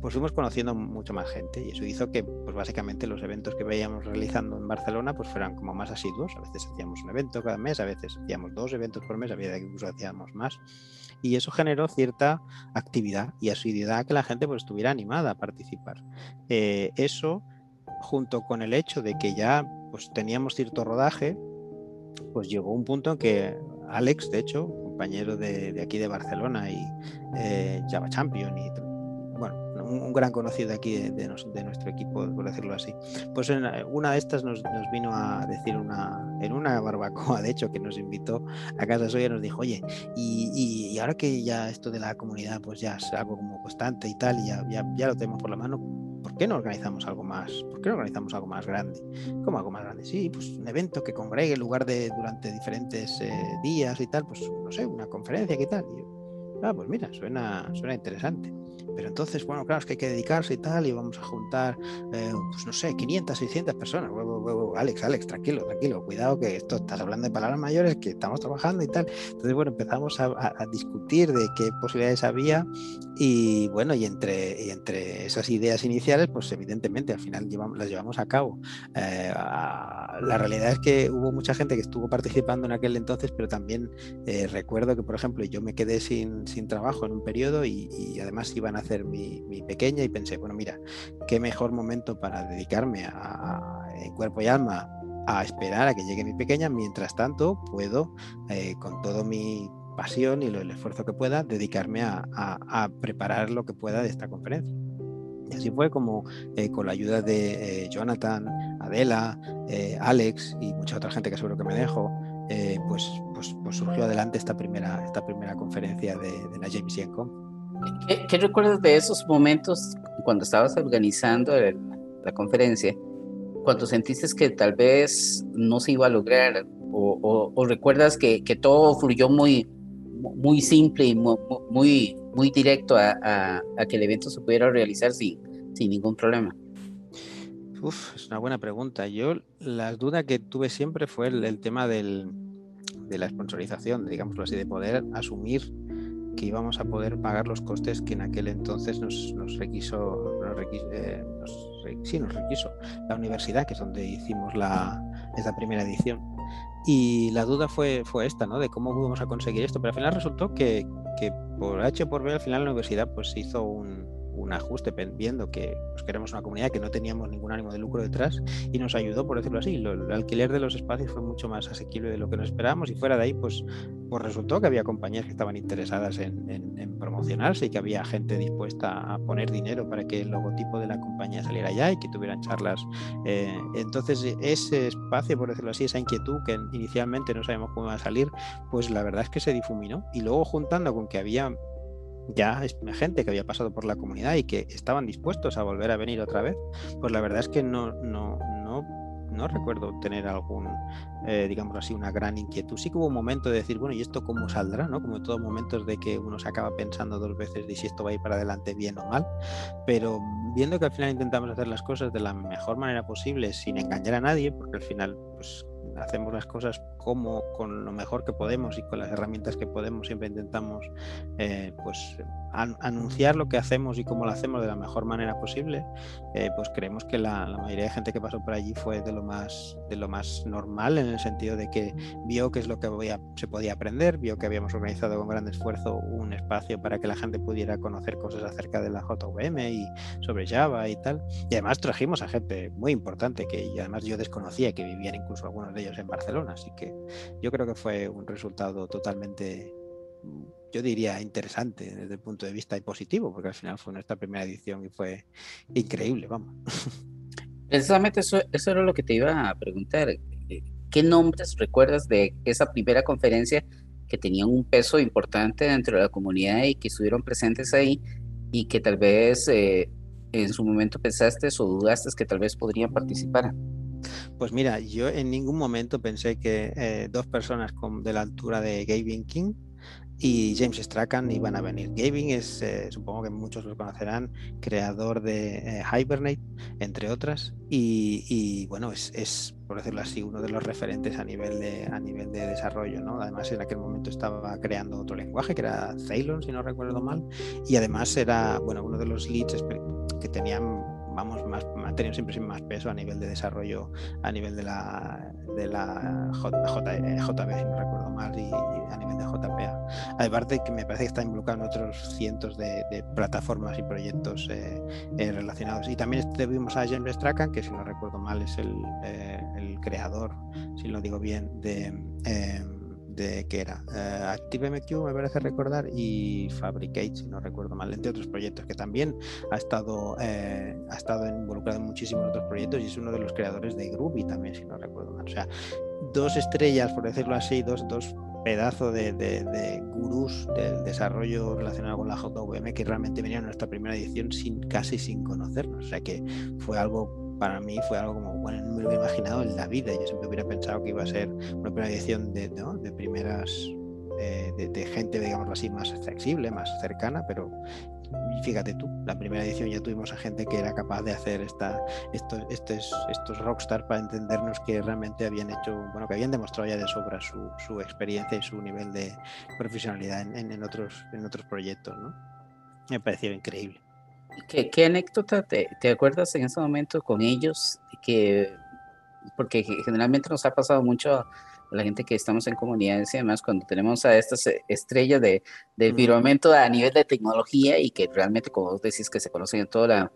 pues fuimos conociendo mucho más gente y eso hizo que pues básicamente los eventos que veíamos realizando en Barcelona pues fueran como más asiduos. A veces hacíamos un evento cada mes, a veces hacíamos dos eventos por mes, a veces incluso hacíamos más. Y eso generó cierta actividad y asiduidad que la gente pues estuviera animada a participar. Eh, eso junto con el hecho de que ya pues teníamos cierto rodaje, pues llegó un punto en que Alex, de hecho, compañero de, aquí de Barcelona y eh, Java Champion y un, gran conocido aquí de, nuestro equipo, por decirlo así. Pues en una de estas nos, vino a decir una, en una barbacoa, de hecho, que nos invitó a casa suya, nos dijo, oye, y, ahora que ya esto de la comunidad pues ya es algo como constante y tal, y ya, ya, lo tenemos por la mano, ¿por qué no organizamos algo más? ¿Por qué no organizamos algo más grande? ¿Cómo algo más grande? Sí, pues un evento que congregue en lugar de durante diferentes eh, días y tal, pues no sé, una conferencia, ¿qué tal? Y ah, pues mira, suena, suena interesante. Pero entonces, bueno, claro, es que hay que dedicarse y tal, y vamos a juntar, eh, pues no sé, 500, 600 personas. Alex, Alex, tranquilo, tranquilo, cuidado que esto estás hablando de palabras mayores, que estamos trabajando y tal. Entonces, bueno, empezamos a, discutir de qué posibilidades había y bueno, y entre, y entre esas ideas iniciales, pues evidentemente al final llevamos, las llevamos a cabo. Eh, la realidad es que hubo mucha gente que estuvo participando en aquel entonces, pero también eh, recuerdo que, por ejemplo, yo me quedé sin, sin trabajo en un periodo y, y además iban a hacer mi, pequeña y pensé, bueno, mira, qué mejor momento para dedicarme a, en cuerpo y alma a esperar a que llegue mi pequeña, mientras tanto puedo, eh, con todo mi pasión y el esfuerzo que pueda, dedicarme a, preparar lo que pueda de esta conferencia. Y así fue como eh, con la ayuda de eh, Jonathan, Adela, Alex y mucha otra gente que seguro que me dejo, pues, pues, pues, surgió adelante esta primera, esta primera conferencia de, de la James ¿Qué, recuerdas de esos momentos cuando estabas organizando la conferencia? Cuando sentiste que tal vez no se iba a lograr o, recuerdas que, que, todo fluyó muy, muy simple y muy, muy, directo a, a, que el evento se pudiera realizar sin, sin ningún problema? Uf, es una buena pregunta. Yo la duda que tuve siempre fue el, el tema del, de la sponsorización, digámoslo así, de poder asumir que íbamos a poder pagar los costes que en aquel entonces nos, nos requiso, eh, sí, nos requiso la universidad, que es donde hicimos la, primera edición. Y la duda fue, fue esta, ¿no? De cómo íbamos a conseguir esto. Pero al final resultó que, que por H por B, al final la universidad pues hizo un, ajuste viendo que pues, una comunidad que no teníamos ningún ánimo de lucro detrás y nos ayudó, por decirlo así. el alquiler de los espacios fue mucho más asequible de lo que nos esperábamos y fuera de ahí, pues, pues resultó que había compañías que estaban interesadas en, promocionarse y que había gente dispuesta a poner dinero para que el logotipo de la compañía saliera allá y que tuvieran charlas. Eh, entonces, ese espacio, por decirlo así, esa inquietud que inicialmente no sabemos cómo va a salir, pues la verdad es que se difuminó y luego juntando con que había ya gente que había pasado por la comunidad y que estaban dispuestos a volver a venir otra vez, pues la verdad es que no, no, no, no recuerdo tener algún, eh, digamos así, una gran inquietud. Sí que hubo un momento de decir, bueno, ¿y esto cómo saldrá? ¿no? Como en todos momentos de que uno se acaba pensando dos veces de si esto va a ir para adelante bien o mal, pero viendo que al final intentamos hacer las cosas de la mejor manera posible sin engañar a nadie, porque al final, pues hacemos las cosas como con lo mejor que podemos y con las herramientas que podemos siempre intentamos eh, pues anunciar lo que hacemos y cómo lo hacemos de la mejor manera posible eh, pues creemos que la, mayoría de gente que pasó por allí fue de lo más de lo más normal en el sentido de que vio qué es lo que se podía aprender vio que habíamos organizado con gran esfuerzo un espacio para que la gente pudiera conocer cosas acerca de la JVM y sobre Java y tal. Y además trajimos a gente muy importante que además yo desconocía que vivían incluso algunos de ellos en Barcelona así que yo creo que fue un resultado totalmente, yo diría, interesante desde el punto de vista y positivo, porque al final fue nuestra primera edición y fue increíble, vamos. *laughs* Precisamente eso, eso era lo que te iba a preguntar. ¿Qué nombres recuerdas de esa primera conferencia que tenían un peso importante dentro de la comunidad y que estuvieron presentes ahí y que tal vez eh, en su momento pensaste o dudaste que tal vez podrían participar? Pues mira, yo en ningún momento pensé que eh, dos personas con, de la altura de Gavin King y James Strachan iban a venir. Gavin es, eh, supongo que muchos lo conocerán, creador de eh, Hibernate, entre otras, y, bueno, es, por decirlo así, uno de los referentes a nivel de, a nivel de desarrollo, ¿no? Además, en aquel momento estaba creando otro lenguaje, que era Ceylon, si no recuerdo mal, y además era, bueno, uno de los leads que tenían vamos, más, tenido siempre más peso a nivel de desarrollo, a nivel de la, de la J, eh, JB, si no recuerdo mal, y, a nivel de JPA. Aparte que me parece que está involucrado en otros cientos de, plataformas y proyectos eh, eh, relacionados. Y también tuvimos a James Strachan, que si no recuerdo mal es el, el creador, si lo digo bien, de de que era uh, ActiveMQ, me parece recordar, y Fabricate, si no recuerdo mal, entre otros proyectos que también ha estado, eh, ha estado involucrado en muchísimos otros proyectos y es uno de los creadores de Groovy también, si no recuerdo mal. O sea, dos estrellas, por decirlo así, dos, dos pedazos de, de, gurús del desarrollo relacionado con la JVM que realmente venían a nuestra primera edición sin casi sin conocernos. O sea que fue algo para mí fue algo como, bueno, no me lo hubiera imaginado en la vida. Yo siempre hubiera pensado que iba a ser una primera edición de, de primeras, eh, de, gente, digamos así, más accesible, más cercana, pero fíjate tú, la primera edición ya tuvimos a gente que era capaz de hacer esta, estos, estos, estos rockstar para entendernos que realmente habían hecho, bueno, que habían demostrado ya de sobra su, su experiencia y su nivel de profesionalidad en, en, otros, en otros proyectos, ¿no? Me pareció increíble. ¿Qué, anécdota te, acuerdas en ese momento con ellos? Que, porque generalmente nos ha pasado mucho a la gente que estamos en comunidades y además cuando tenemos a estas estrellas de, de firmamento a nivel de tecnología y que realmente, como vos decís, que se conocen en toda la...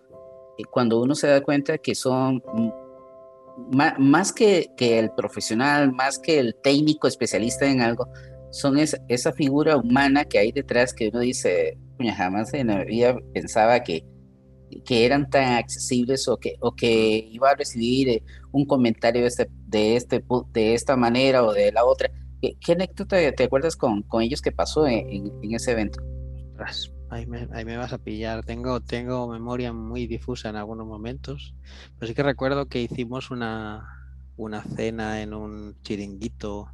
Cuando uno se da cuenta que son más, que, que, el profesional, más que el técnico especialista en algo, son esa figura humana que hay detrás que uno dice, jamás en la vida pensaba que, que eran tan accesibles o que, o que iba a recibir eh, un comentario de, este, de, este, de esta manera o de la otra. ¿Qué, anécdota te acuerdas con, con ellos que pasó en, en, ese evento? Ahí me, ahí me, vas a pillar. Tengo, tengo memoria muy difusa en algunos momentos, pero sí que recuerdo que hicimos una, una cena en un chiringuito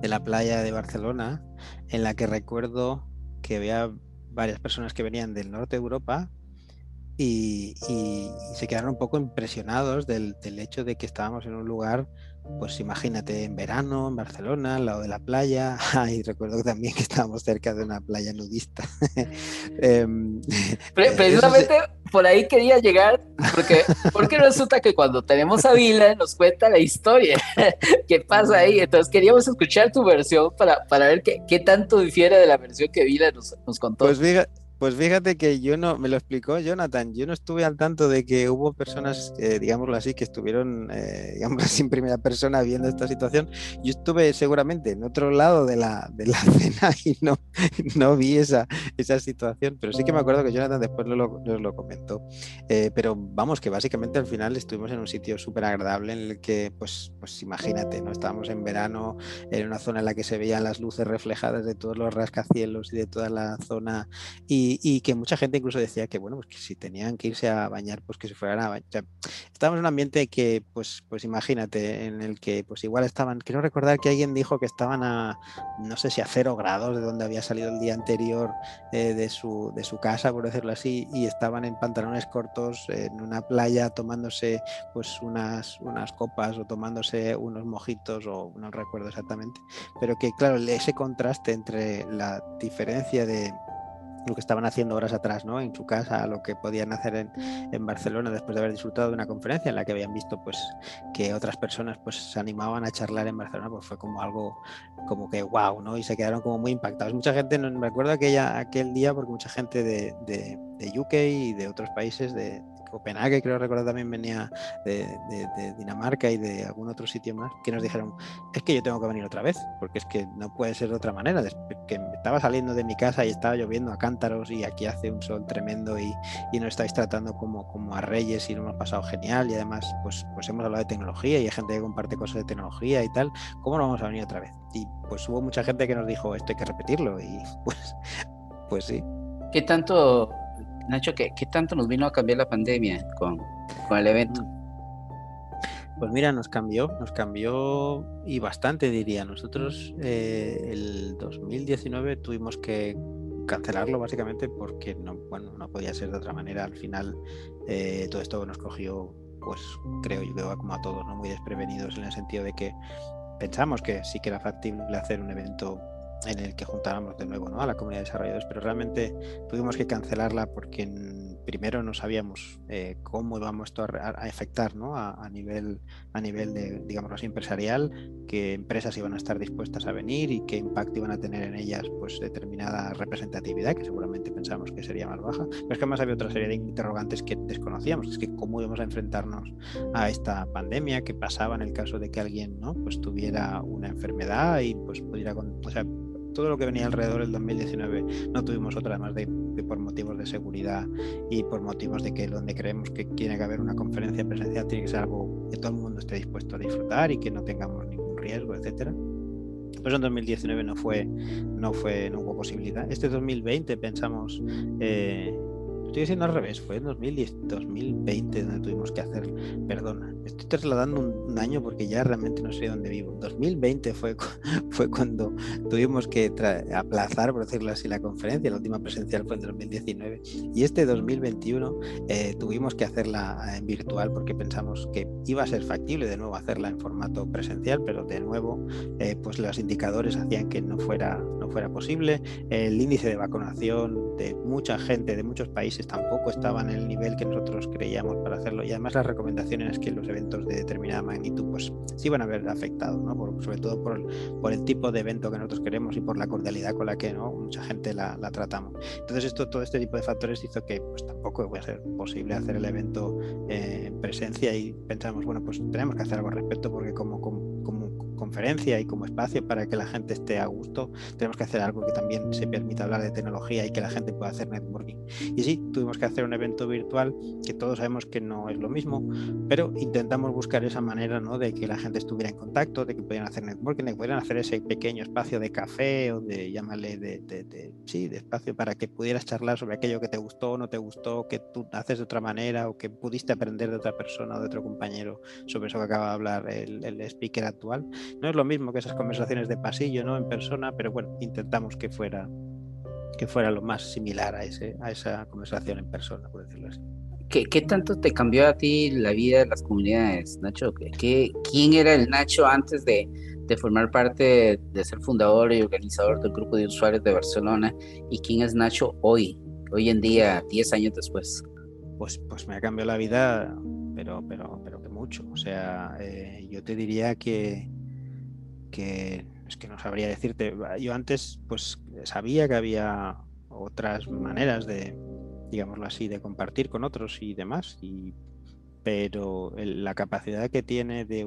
de la playa de Barcelona, en la que recuerdo que había varias personas que venían del norte de Europa y, se quedaron un poco impresionados del, hecho de que estábamos en un lugar, pues imagínate, en verano, en Barcelona, al lado de la playa, *laughs* y recuerdo también que estábamos cerca de una playa nudista. *laughs* Em, *laughs* precisamente por ahí quería llegar, porque, porque resulta que cuando tenemos a Vila nos cuenta la historia, qué pasa ahí, entonces queríamos escuchar tu versión para, para ver qué, qué tanto difiere de la versión que Vila nos, nos contó. Pues fíjate, pues fíjate que yo no, me lo explicó Jonathan, yo no estuve al tanto de que hubo personas, eh, digámoslo así, que estuvieron, eh, digamos así, *laughs* en primera persona viendo esta situación. Yo estuve seguramente en otro lado de la, de la *laughs* cena y no, no vi esa, esa situación, pero sí que me acuerdo que Jonathan después nos lo, lo comentó. Eh, pero vamos, que básicamente al final estuvimos en un sitio súper agradable en el que, pues, pues imagínate, ¿no? Estábamos en verano, en una zona en la que se veían las luces reflejadas de todos los rascacielos y de toda la zona. Y, y, que mucha gente incluso decía que, bueno, pues que si tenían que irse a bañar, pues que se fueran a bañar. estábamos en un ambiente que, pues, pues imagínate, en el que pues igual estaban, quiero recordar que alguien dijo que estaban a, no sé si a cero grados de donde había salido el día anterior eh, de, su, de su casa, por decirlo así, y estaban en pantalones cortos en una playa tomándose pues unas, unas copas o tomándose unos mojitos o no recuerdo exactamente, pero que claro, ese contraste entre la diferencia de lo que estaban haciendo horas atrás, ¿no? En su casa, lo que podían hacer en, Barcelona después de haber disfrutado de una conferencia en la que habían visto, pues, que otras personas, pues, se animaban a charlar en Barcelona, pues fue como algo, como que wow, ¿no? Y se quedaron como muy impactados. Mucha gente, no, me acuerdo aquella, aquel día, porque mucha gente de, de UK y de otros países de, Copenhague, creo recordar también venía de, Dinamarca y de algún otro sitio más, que nos dijeron, es que yo tengo que venir otra vez, porque es que no puede ser de otra manera, que estaba saliendo de mi casa y estaba lloviendo a cántaros y aquí hace un sol tremendo y, y nos estáis tratando como, como a reyes y lo hemos pasado genial y además pues, pues hemos hablado de tecnología y hay gente que comparte cosas de tecnología y tal, ¿cómo no vamos a venir otra vez? Y pues hubo mucha gente que nos dijo, esto hay que repetirlo y *laughs* pues, pues sí. ¿Qué tanto Nacho, ¿qué, tanto nos vino a cambiar la pandemia con, el evento? Pues mira, nos cambió, nos cambió y bastante diría. Nosotros eh, el 2019 tuvimos que cancelarlo básicamente porque no, bueno, no podía ser de otra manera. Al final eh, todo esto nos cogió, pues creo yo veo como a todos, ¿no? muy desprevenidos en el sentido de que pensamos que sí que era factible hacer un evento en el que juntáramos de nuevo ¿no? a la comunidad de desarrolladores, pero realmente tuvimos que cancelarla porque primero no sabíamos eh, cómo íbamos a, a afectar ¿no? a, nivel, a nivel de, digamos así, empresarial, qué empresas iban a estar dispuestas a venir y qué impacto iban a tener en ellas pues determinada representatividad, que seguramente pensamos que sería más baja, pero es que además había otra serie de interrogantes que desconocíamos, es que cómo íbamos a enfrentarnos a esta pandemia, qué pasaba en el caso de que alguien ¿no? pues tuviera una enfermedad y pues pudiera, o sea, todo lo que venía alrededor del 2019 no tuvimos otra más de, por motivos de seguridad y por motivos de que donde creemos que tiene que haber una conferencia presencial tiene que ser algo que todo el mundo esté dispuesto a disfrutar y que no tengamos ningún riesgo, etcétera. Pues en 2019 no fue, no fue, no hubo posibilidad. Este 2020 pensamos eh, estoy diciendo al revés, fue en 2010, 2020 donde tuvimos que hacer, perdona, estoy trasladando un, año porque ya realmente no sé dónde vivo. 2020 fue, *laughs* fue cuando tuvimos que aplazar, por decirlo así, la conferencia, la última presencial fue en 2019 y este 2021 eh, tuvimos que hacerla en virtual porque pensamos que iba a ser factible de nuevo hacerla en formato presencial, pero de nuevo eh, pues los indicadores hacían que no fuera, no fuera posible. El índice de vacunación de mucha gente de muchos países tampoco estaban en el nivel que nosotros creíamos para hacerlo y además las recomendaciones es que los eventos de determinada magnitud pues sí van a haber afectado, ¿no? sobre todo por el, por el, tipo de evento que nosotros queremos y por la cordialidad con la que ¿no? mucha gente la, tratamos. Entonces esto, todo este tipo de factores hizo que pues tampoco a ser posible hacer el evento eh, en presencia y pensamos, bueno, pues tenemos que hacer algo al respecto porque como, como conferencia y como espacio para que la gente esté a gusto, tenemos que hacer algo que también se permita hablar de tecnología y que la gente pueda hacer networking. Y sí, tuvimos que hacer un evento virtual que todos sabemos que no es lo mismo, pero intentamos buscar esa manera ¿no? de que la gente estuviera en contacto, de que pudieran hacer networking, de que pudieran hacer ese pequeño espacio de café o de, llámale, de, de, sí, de espacio para que pudieras charlar sobre aquello que te gustó o no te gustó, que tú haces de otra manera o que pudiste aprender de otra persona o de otro compañero sobre eso que acaba de hablar el, el speaker actual. No es lo mismo que esas conversaciones de pasillo, ¿no? En persona, pero bueno, intentamos que fuera que fuera lo más similar a, ese, a esa conversación en persona, por decirlo así. ¿Qué, ¿Qué, tanto te cambió a ti la vida de las comunidades, Nacho? ¿Qué, ¿Quién era el Nacho antes de, de formar parte, de, ser fundador y organizador del grupo de usuarios de Barcelona? ¿Y quién es Nacho hoy, hoy en día, 10 años después? Pues, pues me ha cambiado la vida, pero, pero, pero que mucho. O sea, eh, yo te diría que, que es que no sabría decirte. Yo antes, pues sabía que había otras maneras de, digámoslo así, de compartir con otros y demás. Y, pero la capacidad que tiene de,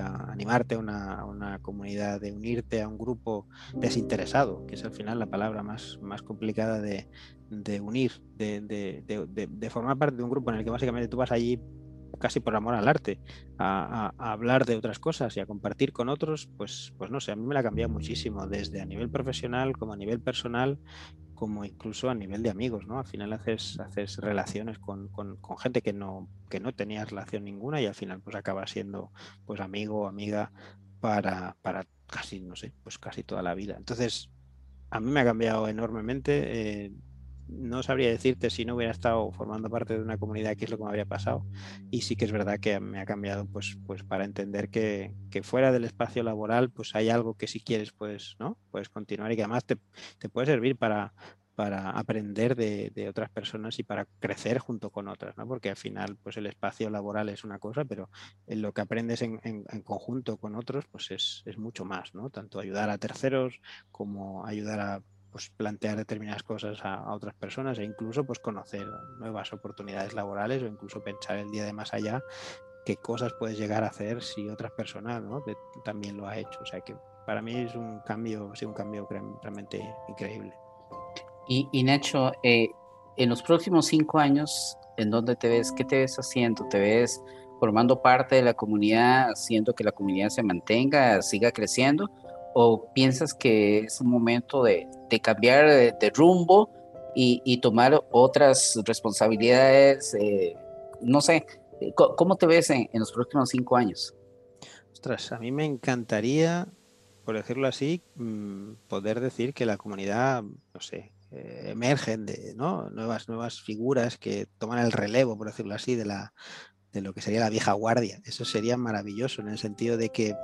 animarte a una, comunidad, de unirte a un grupo desinteresado, que es al final la palabra más, más complicada de, unir, de, formar parte de un grupo en el que básicamente tú vas allí casi por amor al arte, a, hablar de otras cosas y a compartir con otros, pues, pues no sé, a mí me la ha cambiado muchísimo, desde a nivel profesional como a nivel personal como incluso a nivel de amigos, ¿no? Al final haces, haces relaciones con, con, gente que no, que no tenías relación ninguna y al final pues acaba siendo pues amigo o amiga para, para casi, no sé, pues casi toda la vida. Entonces, a mí me ha cambiado enormemente. Eh, no sabría decirte si no hubiera estado formando parte de una comunidad qué es lo que me habría pasado. Y sí que es verdad que me ha cambiado pues, pues para entender que, que fuera del espacio laboral pues hay algo que si quieres pues, ¿no? puedes continuar y que además te, te puede servir para, para aprender de, de, otras personas y para crecer junto con otras, ¿no? porque al final pues el espacio laboral es una cosa, pero en lo que aprendes en, en, conjunto con otros pues es, es, mucho más, ¿no? tanto ayudar a terceros como ayudar a pues, plantear determinadas cosas a, otras personas e incluso pues, conocer nuevas oportunidades laborales o incluso pensar el día de más allá qué cosas puedes llegar a hacer si otras personas ¿no? también lo ha hecho. O sea que para mí es un cambio, sí, un cambio realmente increíble. Y, y Nacho, eh, en los próximos cinco años, ¿en dónde te ves? ¿Qué te ves haciendo? ¿Te ves formando parte de la comunidad, haciendo que la comunidad se mantenga, siga creciendo? ¿O piensas que es un momento de, de cambiar de, rumbo y, y, tomar otras responsabilidades? Eh, no sé, ¿cómo te ves en, en, los próximos cinco años? Ostras, a mí me encantaría, por decirlo así, mm, poder decir que la comunidad, no sé, eh, emergen de ¿no? nuevas, nuevas figuras que toman el relevo, por decirlo así, de, la, de lo que sería la vieja guardia. Eso sería maravilloso en el sentido de que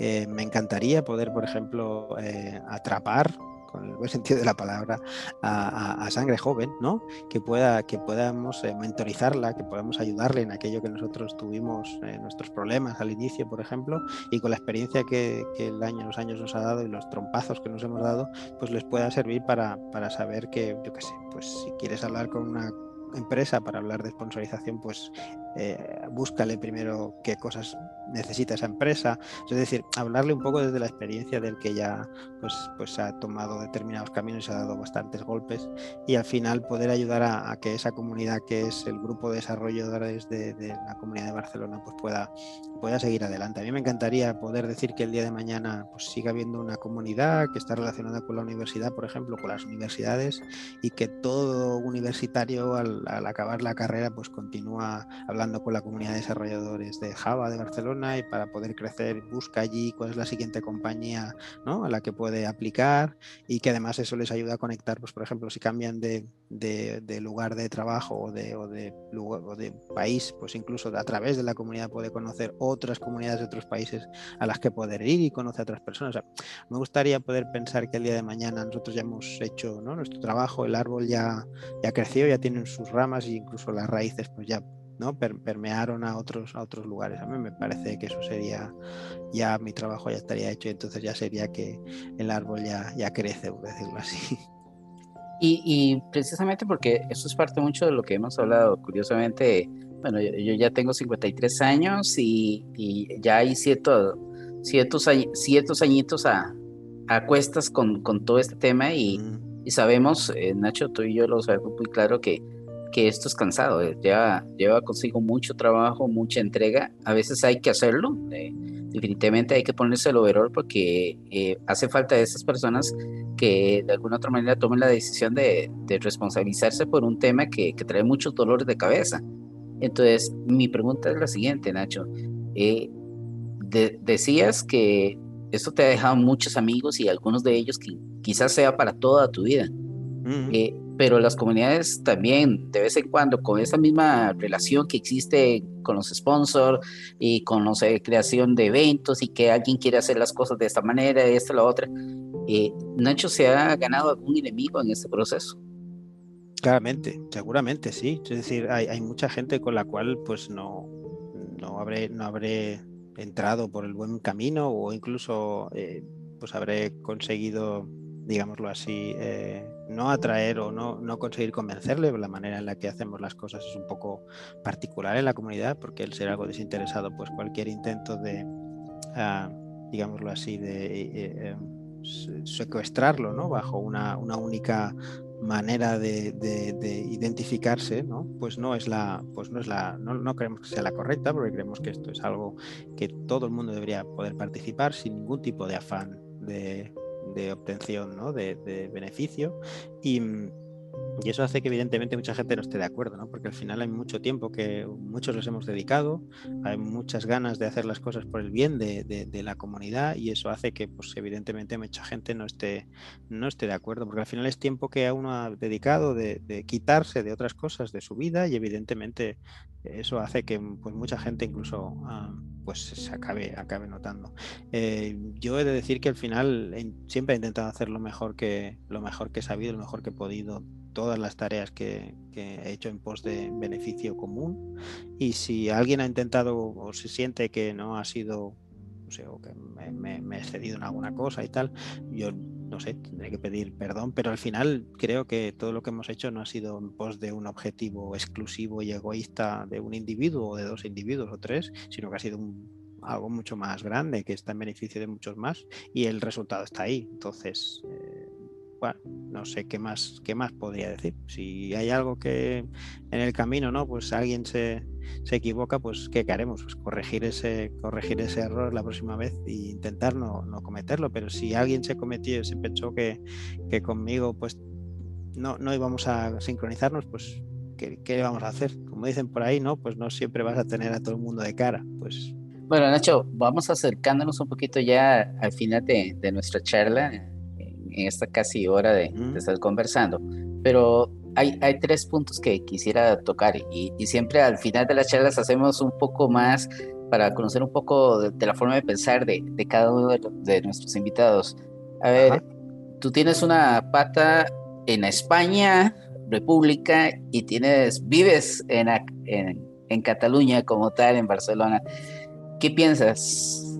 eh, me encantaría poder, por ejemplo, eh, atrapar con el buen *laughs* sentido de la palabra, a, sangre joven, ¿no? Que, pueda, que podamos eh, mentorizarla, que podamos ayudarle en aquello que nosotros tuvimos, nuestros problemas al inicio, por ejemplo, y con la experiencia que, el año, los años nos ha dado y los trompazos que nos hemos dado, pues les pueda servir para, para saber que, yo qué sé, pues si quieres hablar con una empresa para hablar de sponsorización, pues eh, búscale primero qué cosas necesita esa empresa. Es decir, hablarle un poco desde la experiencia del que ya pues, pues ha tomado determinados caminos y ha dado bastantes golpes y al final poder ayudar a, que esa comunidad que es el grupo de desarrolladores de, la comunidad de Barcelona pues pueda, pueda seguir adelante. A mí me encantaría poder decir que el día de mañana pues siga habiendo una comunidad que está relacionada con la universidad, por ejemplo, con las universidades y que todo universitario al, al acabar la carrera pues continúa hablando con la comunidad de desarrolladores de Java de Barcelona y para poder crecer busca allí cuál es la siguiente compañía ¿no? a la que puede aplicar y que además eso les ayuda a conectar, pues por ejemplo, si cambian de, de, lugar de trabajo o de, o de, lugar, o de país, pues incluso a través de la comunidad puede conocer otras comunidades de otros países a las que poder ir y conocer a otras personas. Me gustaría poder pensar que el día de mañana nosotros ya hemos hecho ¿no? nuestro trabajo, el árbol ya, ya creció, ya tienen sus ramas e incluso las raíces pues ya ¿no? permearon a otros, a otros lugares. A mí me parece que eso sería, ya mi trabajo ya estaría hecho, y entonces ya sería que el árbol ya, ya crece, por decirlo así. Y, precisamente porque eso es parte mucho de lo que hemos hablado, curiosamente, bueno, yo, ya tengo 53 años y, ya hay cierto, ciertos, ciertos añitos a, a cuestas con, con, todo este tema y, y sabemos, eh, Nacho, tú y yo lo sabemos muy claro que que esto es cansado, eh, lleva, lleva consigo mucho trabajo, mucha entrega, a veces hay que hacerlo, eh, definitivamente hay que ponerse el overall porque eh, hace falta de esas personas que de alguna otra manera tomen la decisión de, de responsabilizarse por un tema que, que, trae muchos dolores de cabeza. Entonces, mi pregunta es la siguiente, Nacho. De, decías que esto te ha dejado muchos amigos y algunos de ellos que quizás sea para toda tu vida. Pero las comunidades también, de vez en cuando, con esa misma relación que existe con los sponsors y con la eh, creación de eventos y que alguien quiere hacer las cosas de esta manera, y esta, la otra, eh, Nacho se ha ganado algún enemigo en este proceso. Claramente, seguramente sí. Es decir, hay, mucha gente con la cual pues no, no, habré, no habré entrado por el buen camino o incluso eh, pues habré conseguido, digámoslo así, eh, no atraer o no, no conseguir convencerle. La manera en la que hacemos las cosas es un poco particular en la comunidad porque el ser algo desinteresado, pues cualquier intento de, ah, digámoslo así, de... Eh, secuestrarlo ¿no? bajo una, una única manera de, identificarse, ¿no? Pues no es la, pues no es la, no, creemos que sea la correcta, porque creemos que esto es algo que todo el mundo debería poder participar sin ningún tipo de afán de, obtención ¿no? de, beneficio. Y, y eso hace que evidentemente mucha gente no esté de acuerdo, ¿no? porque al final hay mucho tiempo que muchos les hemos dedicado, hay muchas ganas de hacer las cosas por el bien de, de, la comunidad y eso hace que pues evidentemente mucha gente no esté, no esté de acuerdo, porque al final es tiempo que uno ha dedicado de, quitarse de otras cosas de su vida y evidentemente eso hace que pues, mucha gente incluso ah, pues se acabe, acabe notando. Eh, yo he de decir que al final siempre he intentado hacer lo mejor que, lo mejor que he sabido, lo mejor que he podido todas las tareas que, he hecho en pos de beneficio común y si alguien ha intentado o se siente que no ha sido o que me, he cedido en alguna cosa y tal, yo no sé, tendré que pedir perdón, pero al final creo que todo lo que hemos hecho no ha sido en pos de un objetivo exclusivo y egoísta de un individuo o de dos individuos o tres, sino que ha sido algo mucho más grande que está en beneficio de muchos más y el resultado está ahí. Entonces, eh, no sé qué más, qué más podría decir. Si hay algo que en el camino, ¿no? Pues alguien se, se equivoca, pues ¿qué haremos? Pues corregir ese, corregir ese error la próxima vez e intentar no, no cometerlo. Pero si alguien se cometió, se pensó que, que conmigo, pues no, no íbamos a sincronizarnos, pues ¿qué, ¿qué vamos a hacer? Como dicen por ahí, ¿no? Pues no siempre vas a tener a todo el mundo de cara. Pues bueno, Nacho, vamos acercándonos un poquito ya al final de, de nuestra charla en esta casi hora de, estar conversando, pero hay, hay, tres puntos que quisiera tocar y, siempre al final de las charlas hacemos un poco más para conocer un poco de, la forma de pensar de, de cada uno de, nuestros invitados. A ver, tú tienes una pata en España, República, y tienes, vives en, en, en Cataluña como tal, en Barcelona. ¿Qué piensas?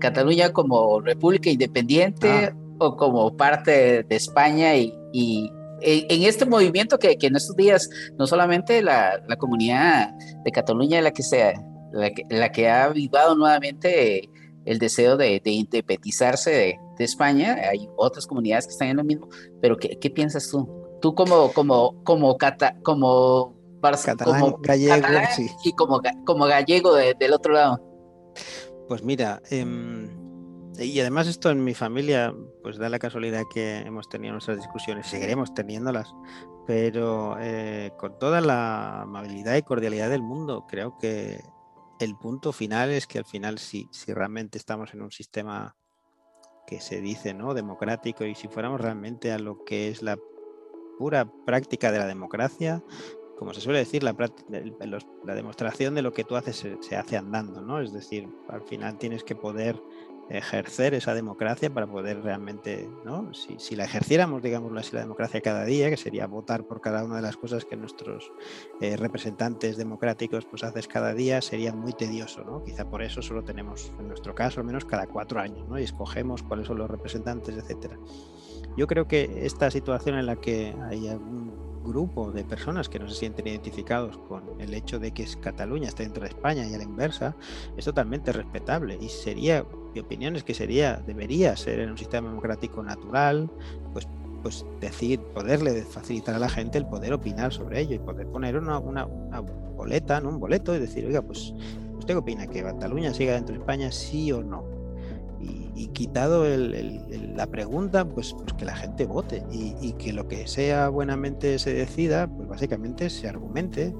¿Cataluña como república independiente ah o como parte de España y, en este movimiento que, en estos días no solamente la, comunidad de Cataluña la que sea la que, ha avivado nuevamente el deseo de, independizarse de, España, hay otras comunidades que están en lo mismo, pero ¿qué, piensas tú? Tú como como como cata, como, gallego y como, como gallego del otro lado. Pues mira, em, y además esto en mi familia, pues da la casualidad que hemos tenido nuestras discusiones, seguiremos teniéndolas, pero eh, con toda la amabilidad y cordialidad del mundo, creo que el punto final es que al final si, si realmente estamos en un sistema que se dice no democrático y si fuéramos realmente a lo que es la pura práctica de la democracia, como se suele decir, la, la demostración de lo que tú haces se, se, hace andando, ¿no? Es decir, al final tienes que poder ejercer esa democracia para poder realmente, ¿no? Si, la ejerciéramos, digámoslo así, la democracia cada día, que sería votar por cada una de las cosas que nuestros eh, representantes democráticos pues haces cada día, sería muy tedioso, ¿no? Quizá por eso solo tenemos, en nuestro caso, al menos cada cuatro años, ¿no? Y escogemos cuáles son los representantes, etcétera. Yo creo que esta situación en la que hay algún grupo de personas que no se sienten identificados con el hecho de que Cataluña esté dentro de España y a la inversa, es totalmente respetable y sería, mi opinión es que sería, debería ser en un sistema democrático natural, pues pues decir, poderle facilitar a la gente el poder opinar sobre ello y poder poner una, una, boleta, ¿no? un boleto y decir, oiga, pues ¿usted opina? ¿Que Cataluña siga dentro de España, sí o no? Y, quitado la pregunta, pues, pues, que la gente vote y, que lo que sea buenamente se decida, pues básicamente se argumente.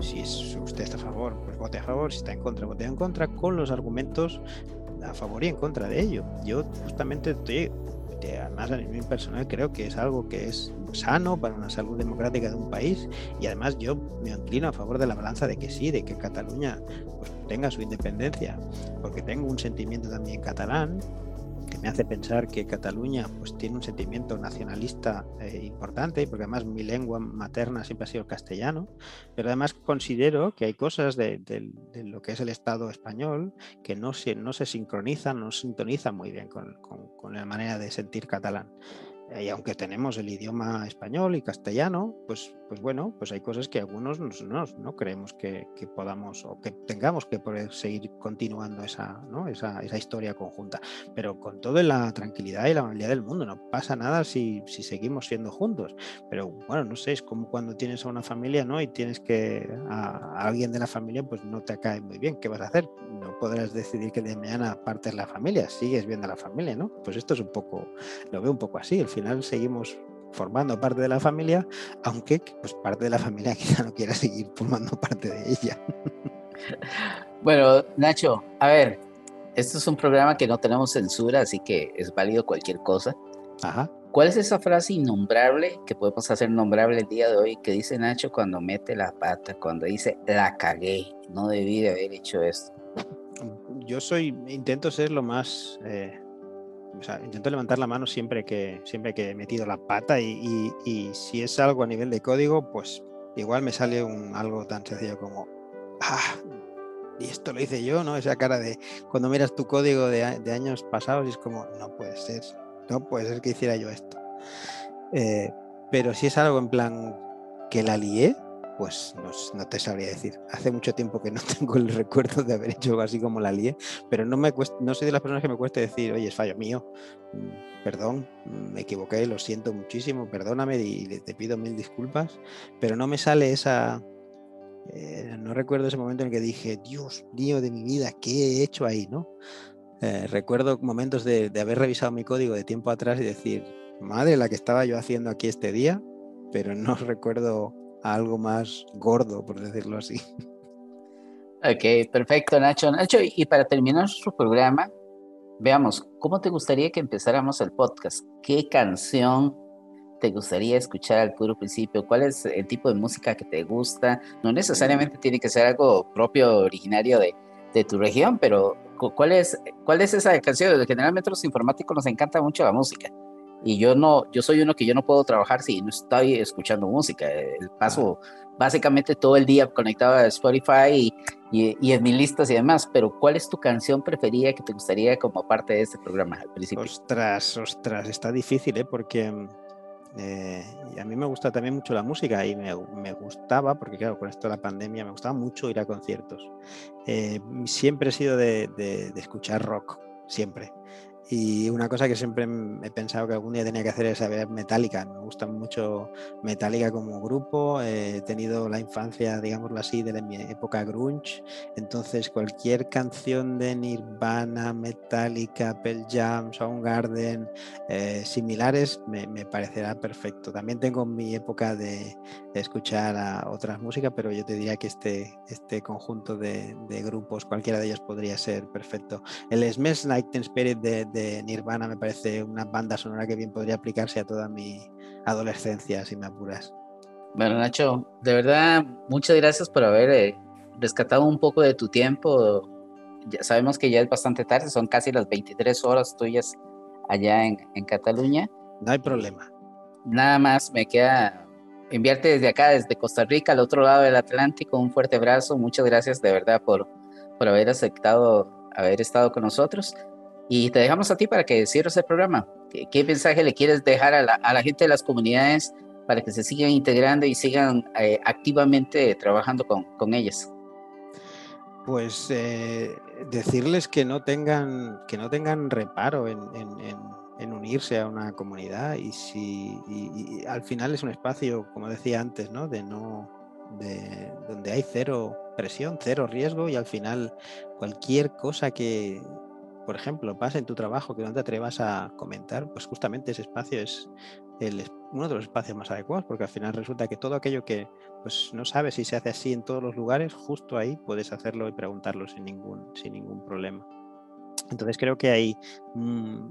Si usted está a favor, pues vote a favor, si está en contra, vote en contra, con los argumentos a favor y en contra de ello. Yo justamente estoy, además a nivel personal creo que es algo que es sano para una salud democrática de un país y además yo me inclino a favor de la balanza de que sí, de que Cataluña pues, tenga su independencia, porque tengo un sentimiento también catalán que me hace pensar que Cataluña pues, tiene un sentimiento nacionalista eh, importante, porque además mi lengua materna siempre ha sido el castellano, pero además considero que hay cosas de, lo que es el Estado español que no se, no se sincronizan, no sintonizan muy bien con, con la manera de sentir catalán y aunque tenemos el idioma español y castellano, pues, pues bueno, pues hay cosas que algunos no, creemos que, podamos o que tengamos que poder seguir continuando esa, esa, esa, historia conjunta. Pero con toda la tranquilidad y la amabilidad del mundo, no pasa nada si, si, seguimos siendo juntos. Pero bueno, no sé, es como cuando tienes a una familia ¿no? y tienes que a, alguien de la familia, pues no te cae muy bien. ¿Qué vas a hacer? No podrás decidir que de mañana partes la familia, sigues viendo a la familia, ¿no? Pues esto es un poco, lo veo un poco así. El final seguimos formando parte de la familia, aunque pues parte de la familia *laughs* quizá no quiera seguir formando parte de ella. *laughs* Bueno, Nacho, a ver, esto es un programa que no tenemos censura, así que es válido cualquier cosa. Ajá. ¿Cuál es esa frase innombrable que podemos hacer nombrable el día de hoy que dice Nacho cuando mete la pata, cuando dice la cagué, no debí de haber hecho esto? Yo soy, intento ser lo más eh, intento levantar la mano siempre que, siempre que he metido la pata y, si es algo a nivel de código, pues igual me sale un, algo tan sencillo como, ah, y esto lo hice yo, ¿no? Esa cara de cuando miras tu código de, años pasados y es como, no puede ser, no puede ser que hiciera yo esto. Eh, pero si es algo en plan que la lié, pues no, te sabría decir. Hace mucho tiempo que no *laughs* tengo el recuerdo de haber hecho algo así como la lié, pero no, me no soy de las personas que me cueste decir, oye, es fallo mío, mm, perdón, mm, me equivoqué, lo siento muchísimo, perdóname y te pido mil disculpas, pero no me sale esa... Eh, no recuerdo ese momento en el que dije, Dios mío de mi vida, ¿qué he hecho ahí? ¿no? Eh, recuerdo momentos de, de haber revisado mi código de tiempo atrás y decir, madre, la que estaba yo haciendo aquí este día, pero no *laughs* recuerdo algo más gordo, por decirlo así. Ok, perfecto, Nacho. Nacho, y para terminar nuestro programa, veamos, ¿cómo te gustaría que empezáramos el podcast? ¿Qué canción te gustaría escuchar al puro principio? ¿Cuál es el tipo de música que te gusta? No necesariamente tiene que ser algo propio, originario de, de tu región, pero ¿cuál es, ¿cuál es esa canción? Generalmente los informáticos nos encanta mucho la música y yo no, yo soy uno que yo no puedo trabajar si no estoy escuchando música. Paso básicamente todo el día conectado a Spotify y, y, en mis listas y demás. Pero ¿cuál es tu canción preferida que te gustaría como parte de este programa al principio? Ostras, ostras, está difícil, ¿eh? Porque eh, a mí me gusta también mucho la música y me, me, gustaba, porque claro, con esto de la pandemia me gustaba mucho ir a conciertos. Eh, siempre he sido de, de, de escuchar rock, siempre. Y una cosa que siempre he pensado que algún día tenía que hacer es saber Metallica. Me gusta mucho Metallica como grupo. He tenido la infancia, digámoslo así, de mi época grunge. Entonces, cualquier canción de Nirvana, Metallica, Pearl Jam, Soundgarden, eh, similares, me, parecerá perfecto. También tengo mi época de, escuchar a otras músicas, pero yo te diría que este, este conjunto de, grupos, cualquiera de ellos podría ser perfecto. El Smash Night Spirit de Nirvana me parece una banda sonora que bien podría aplicarse a toda mi adolescencia, si me apuras. Bueno, Nacho, de verdad, muchas gracias por haber eh, rescatado un poco de tu tiempo. Ya sabemos que ya es bastante tarde, son casi las 23 horas tuyas allá en, en Cataluña. No hay problema. Nada más me queda enviarte desde acá, desde Costa Rica, al otro lado del Atlántico, un fuerte abrazo. Muchas gracias de verdad por, por haber aceptado haber estado con nosotros. Y te dejamos a ti para que cierres el programa. ¿Qué, mensaje le quieres dejar a la, gente de las comunidades para que se sigan integrando y sigan eh, activamente trabajando con, con ellas? Pues eh, decirles que no tengan, que no tengan reparo en, en, unirse a una comunidad y si al final es un espacio, como decía antes, ¿no? De no de donde hay cero presión, cero riesgo y al final cualquier cosa que, por ejemplo, pasa en tu trabajo que no te atrevas a comentar, pues justamente ese espacio es uno de los espacios más adecuados, porque al final resulta que todo aquello que pues, no sabes si se hace así en todos los lugares, justo ahí puedes hacerlo y preguntarlo sin ningún, sin ningún problema. Entonces creo que hay mm,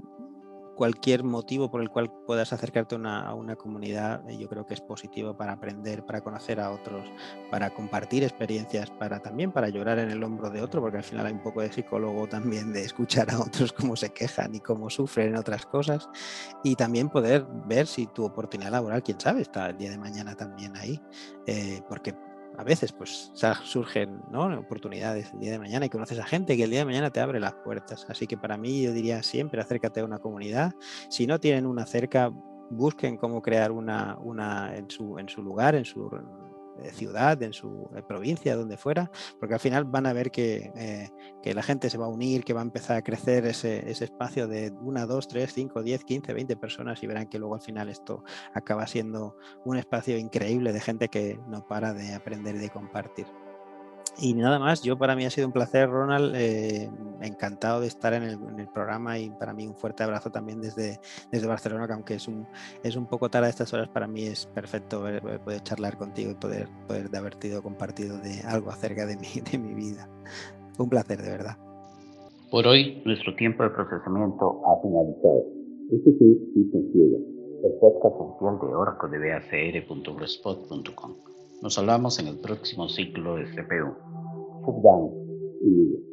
cualquier motivo por el cual puedas acercarte a una comunidad, eh, yo creo que es positivo para aprender, para conocer a otros, para compartir experiencias, para también para llorar en el hombro de otro, porque al final hay un poco de psicólogo también de escuchar a otros cómo se quejan y cómo sufren en otras cosas, y también poder ver si tu oportunidad laboral, quién sabe, está el día de mañana también ahí, eh, porque a veces pues surgen oportunidades el día de mañana y conoces a gente que el día de mañana te abre las puertas. Así que para mí yo diría siempre acércate a una comunidad. Si no tienen una cerca, busquen cómo crear una, una en, su, en su lugar, en su ciudad, en su provincia, donde fuera, porque al final van a ver eh, que, la gente se va a unir, que va a empezar a crecer ese, ese espacio de una, dos, tres, cinco, diez, quince, veinte personas y verán que luego al final esto acaba siendo un espacio increíble de gente que no para de aprender y de compartir. Y nada más, yo para mí ha sido un placer, Ronald, eh, encantado de estar en el, programa y para mí un fuerte abrazo también desde, desde Barcelona, que aunque es un, es un poco tarde a estas horas, para mí es perfecto poder charlar contigo y poder, poder de haberte ido compartido de algo acerca de mi, *laughs* de mi vida. Un placer, de verdad. Por hoy, nuestro tiempo de procesamiento ha finalizado. Este fue Ciega, el podcast oficial de Oracle de BACR.blogspot.com. Nos hablamos en el próximo ciclo de CPU. Y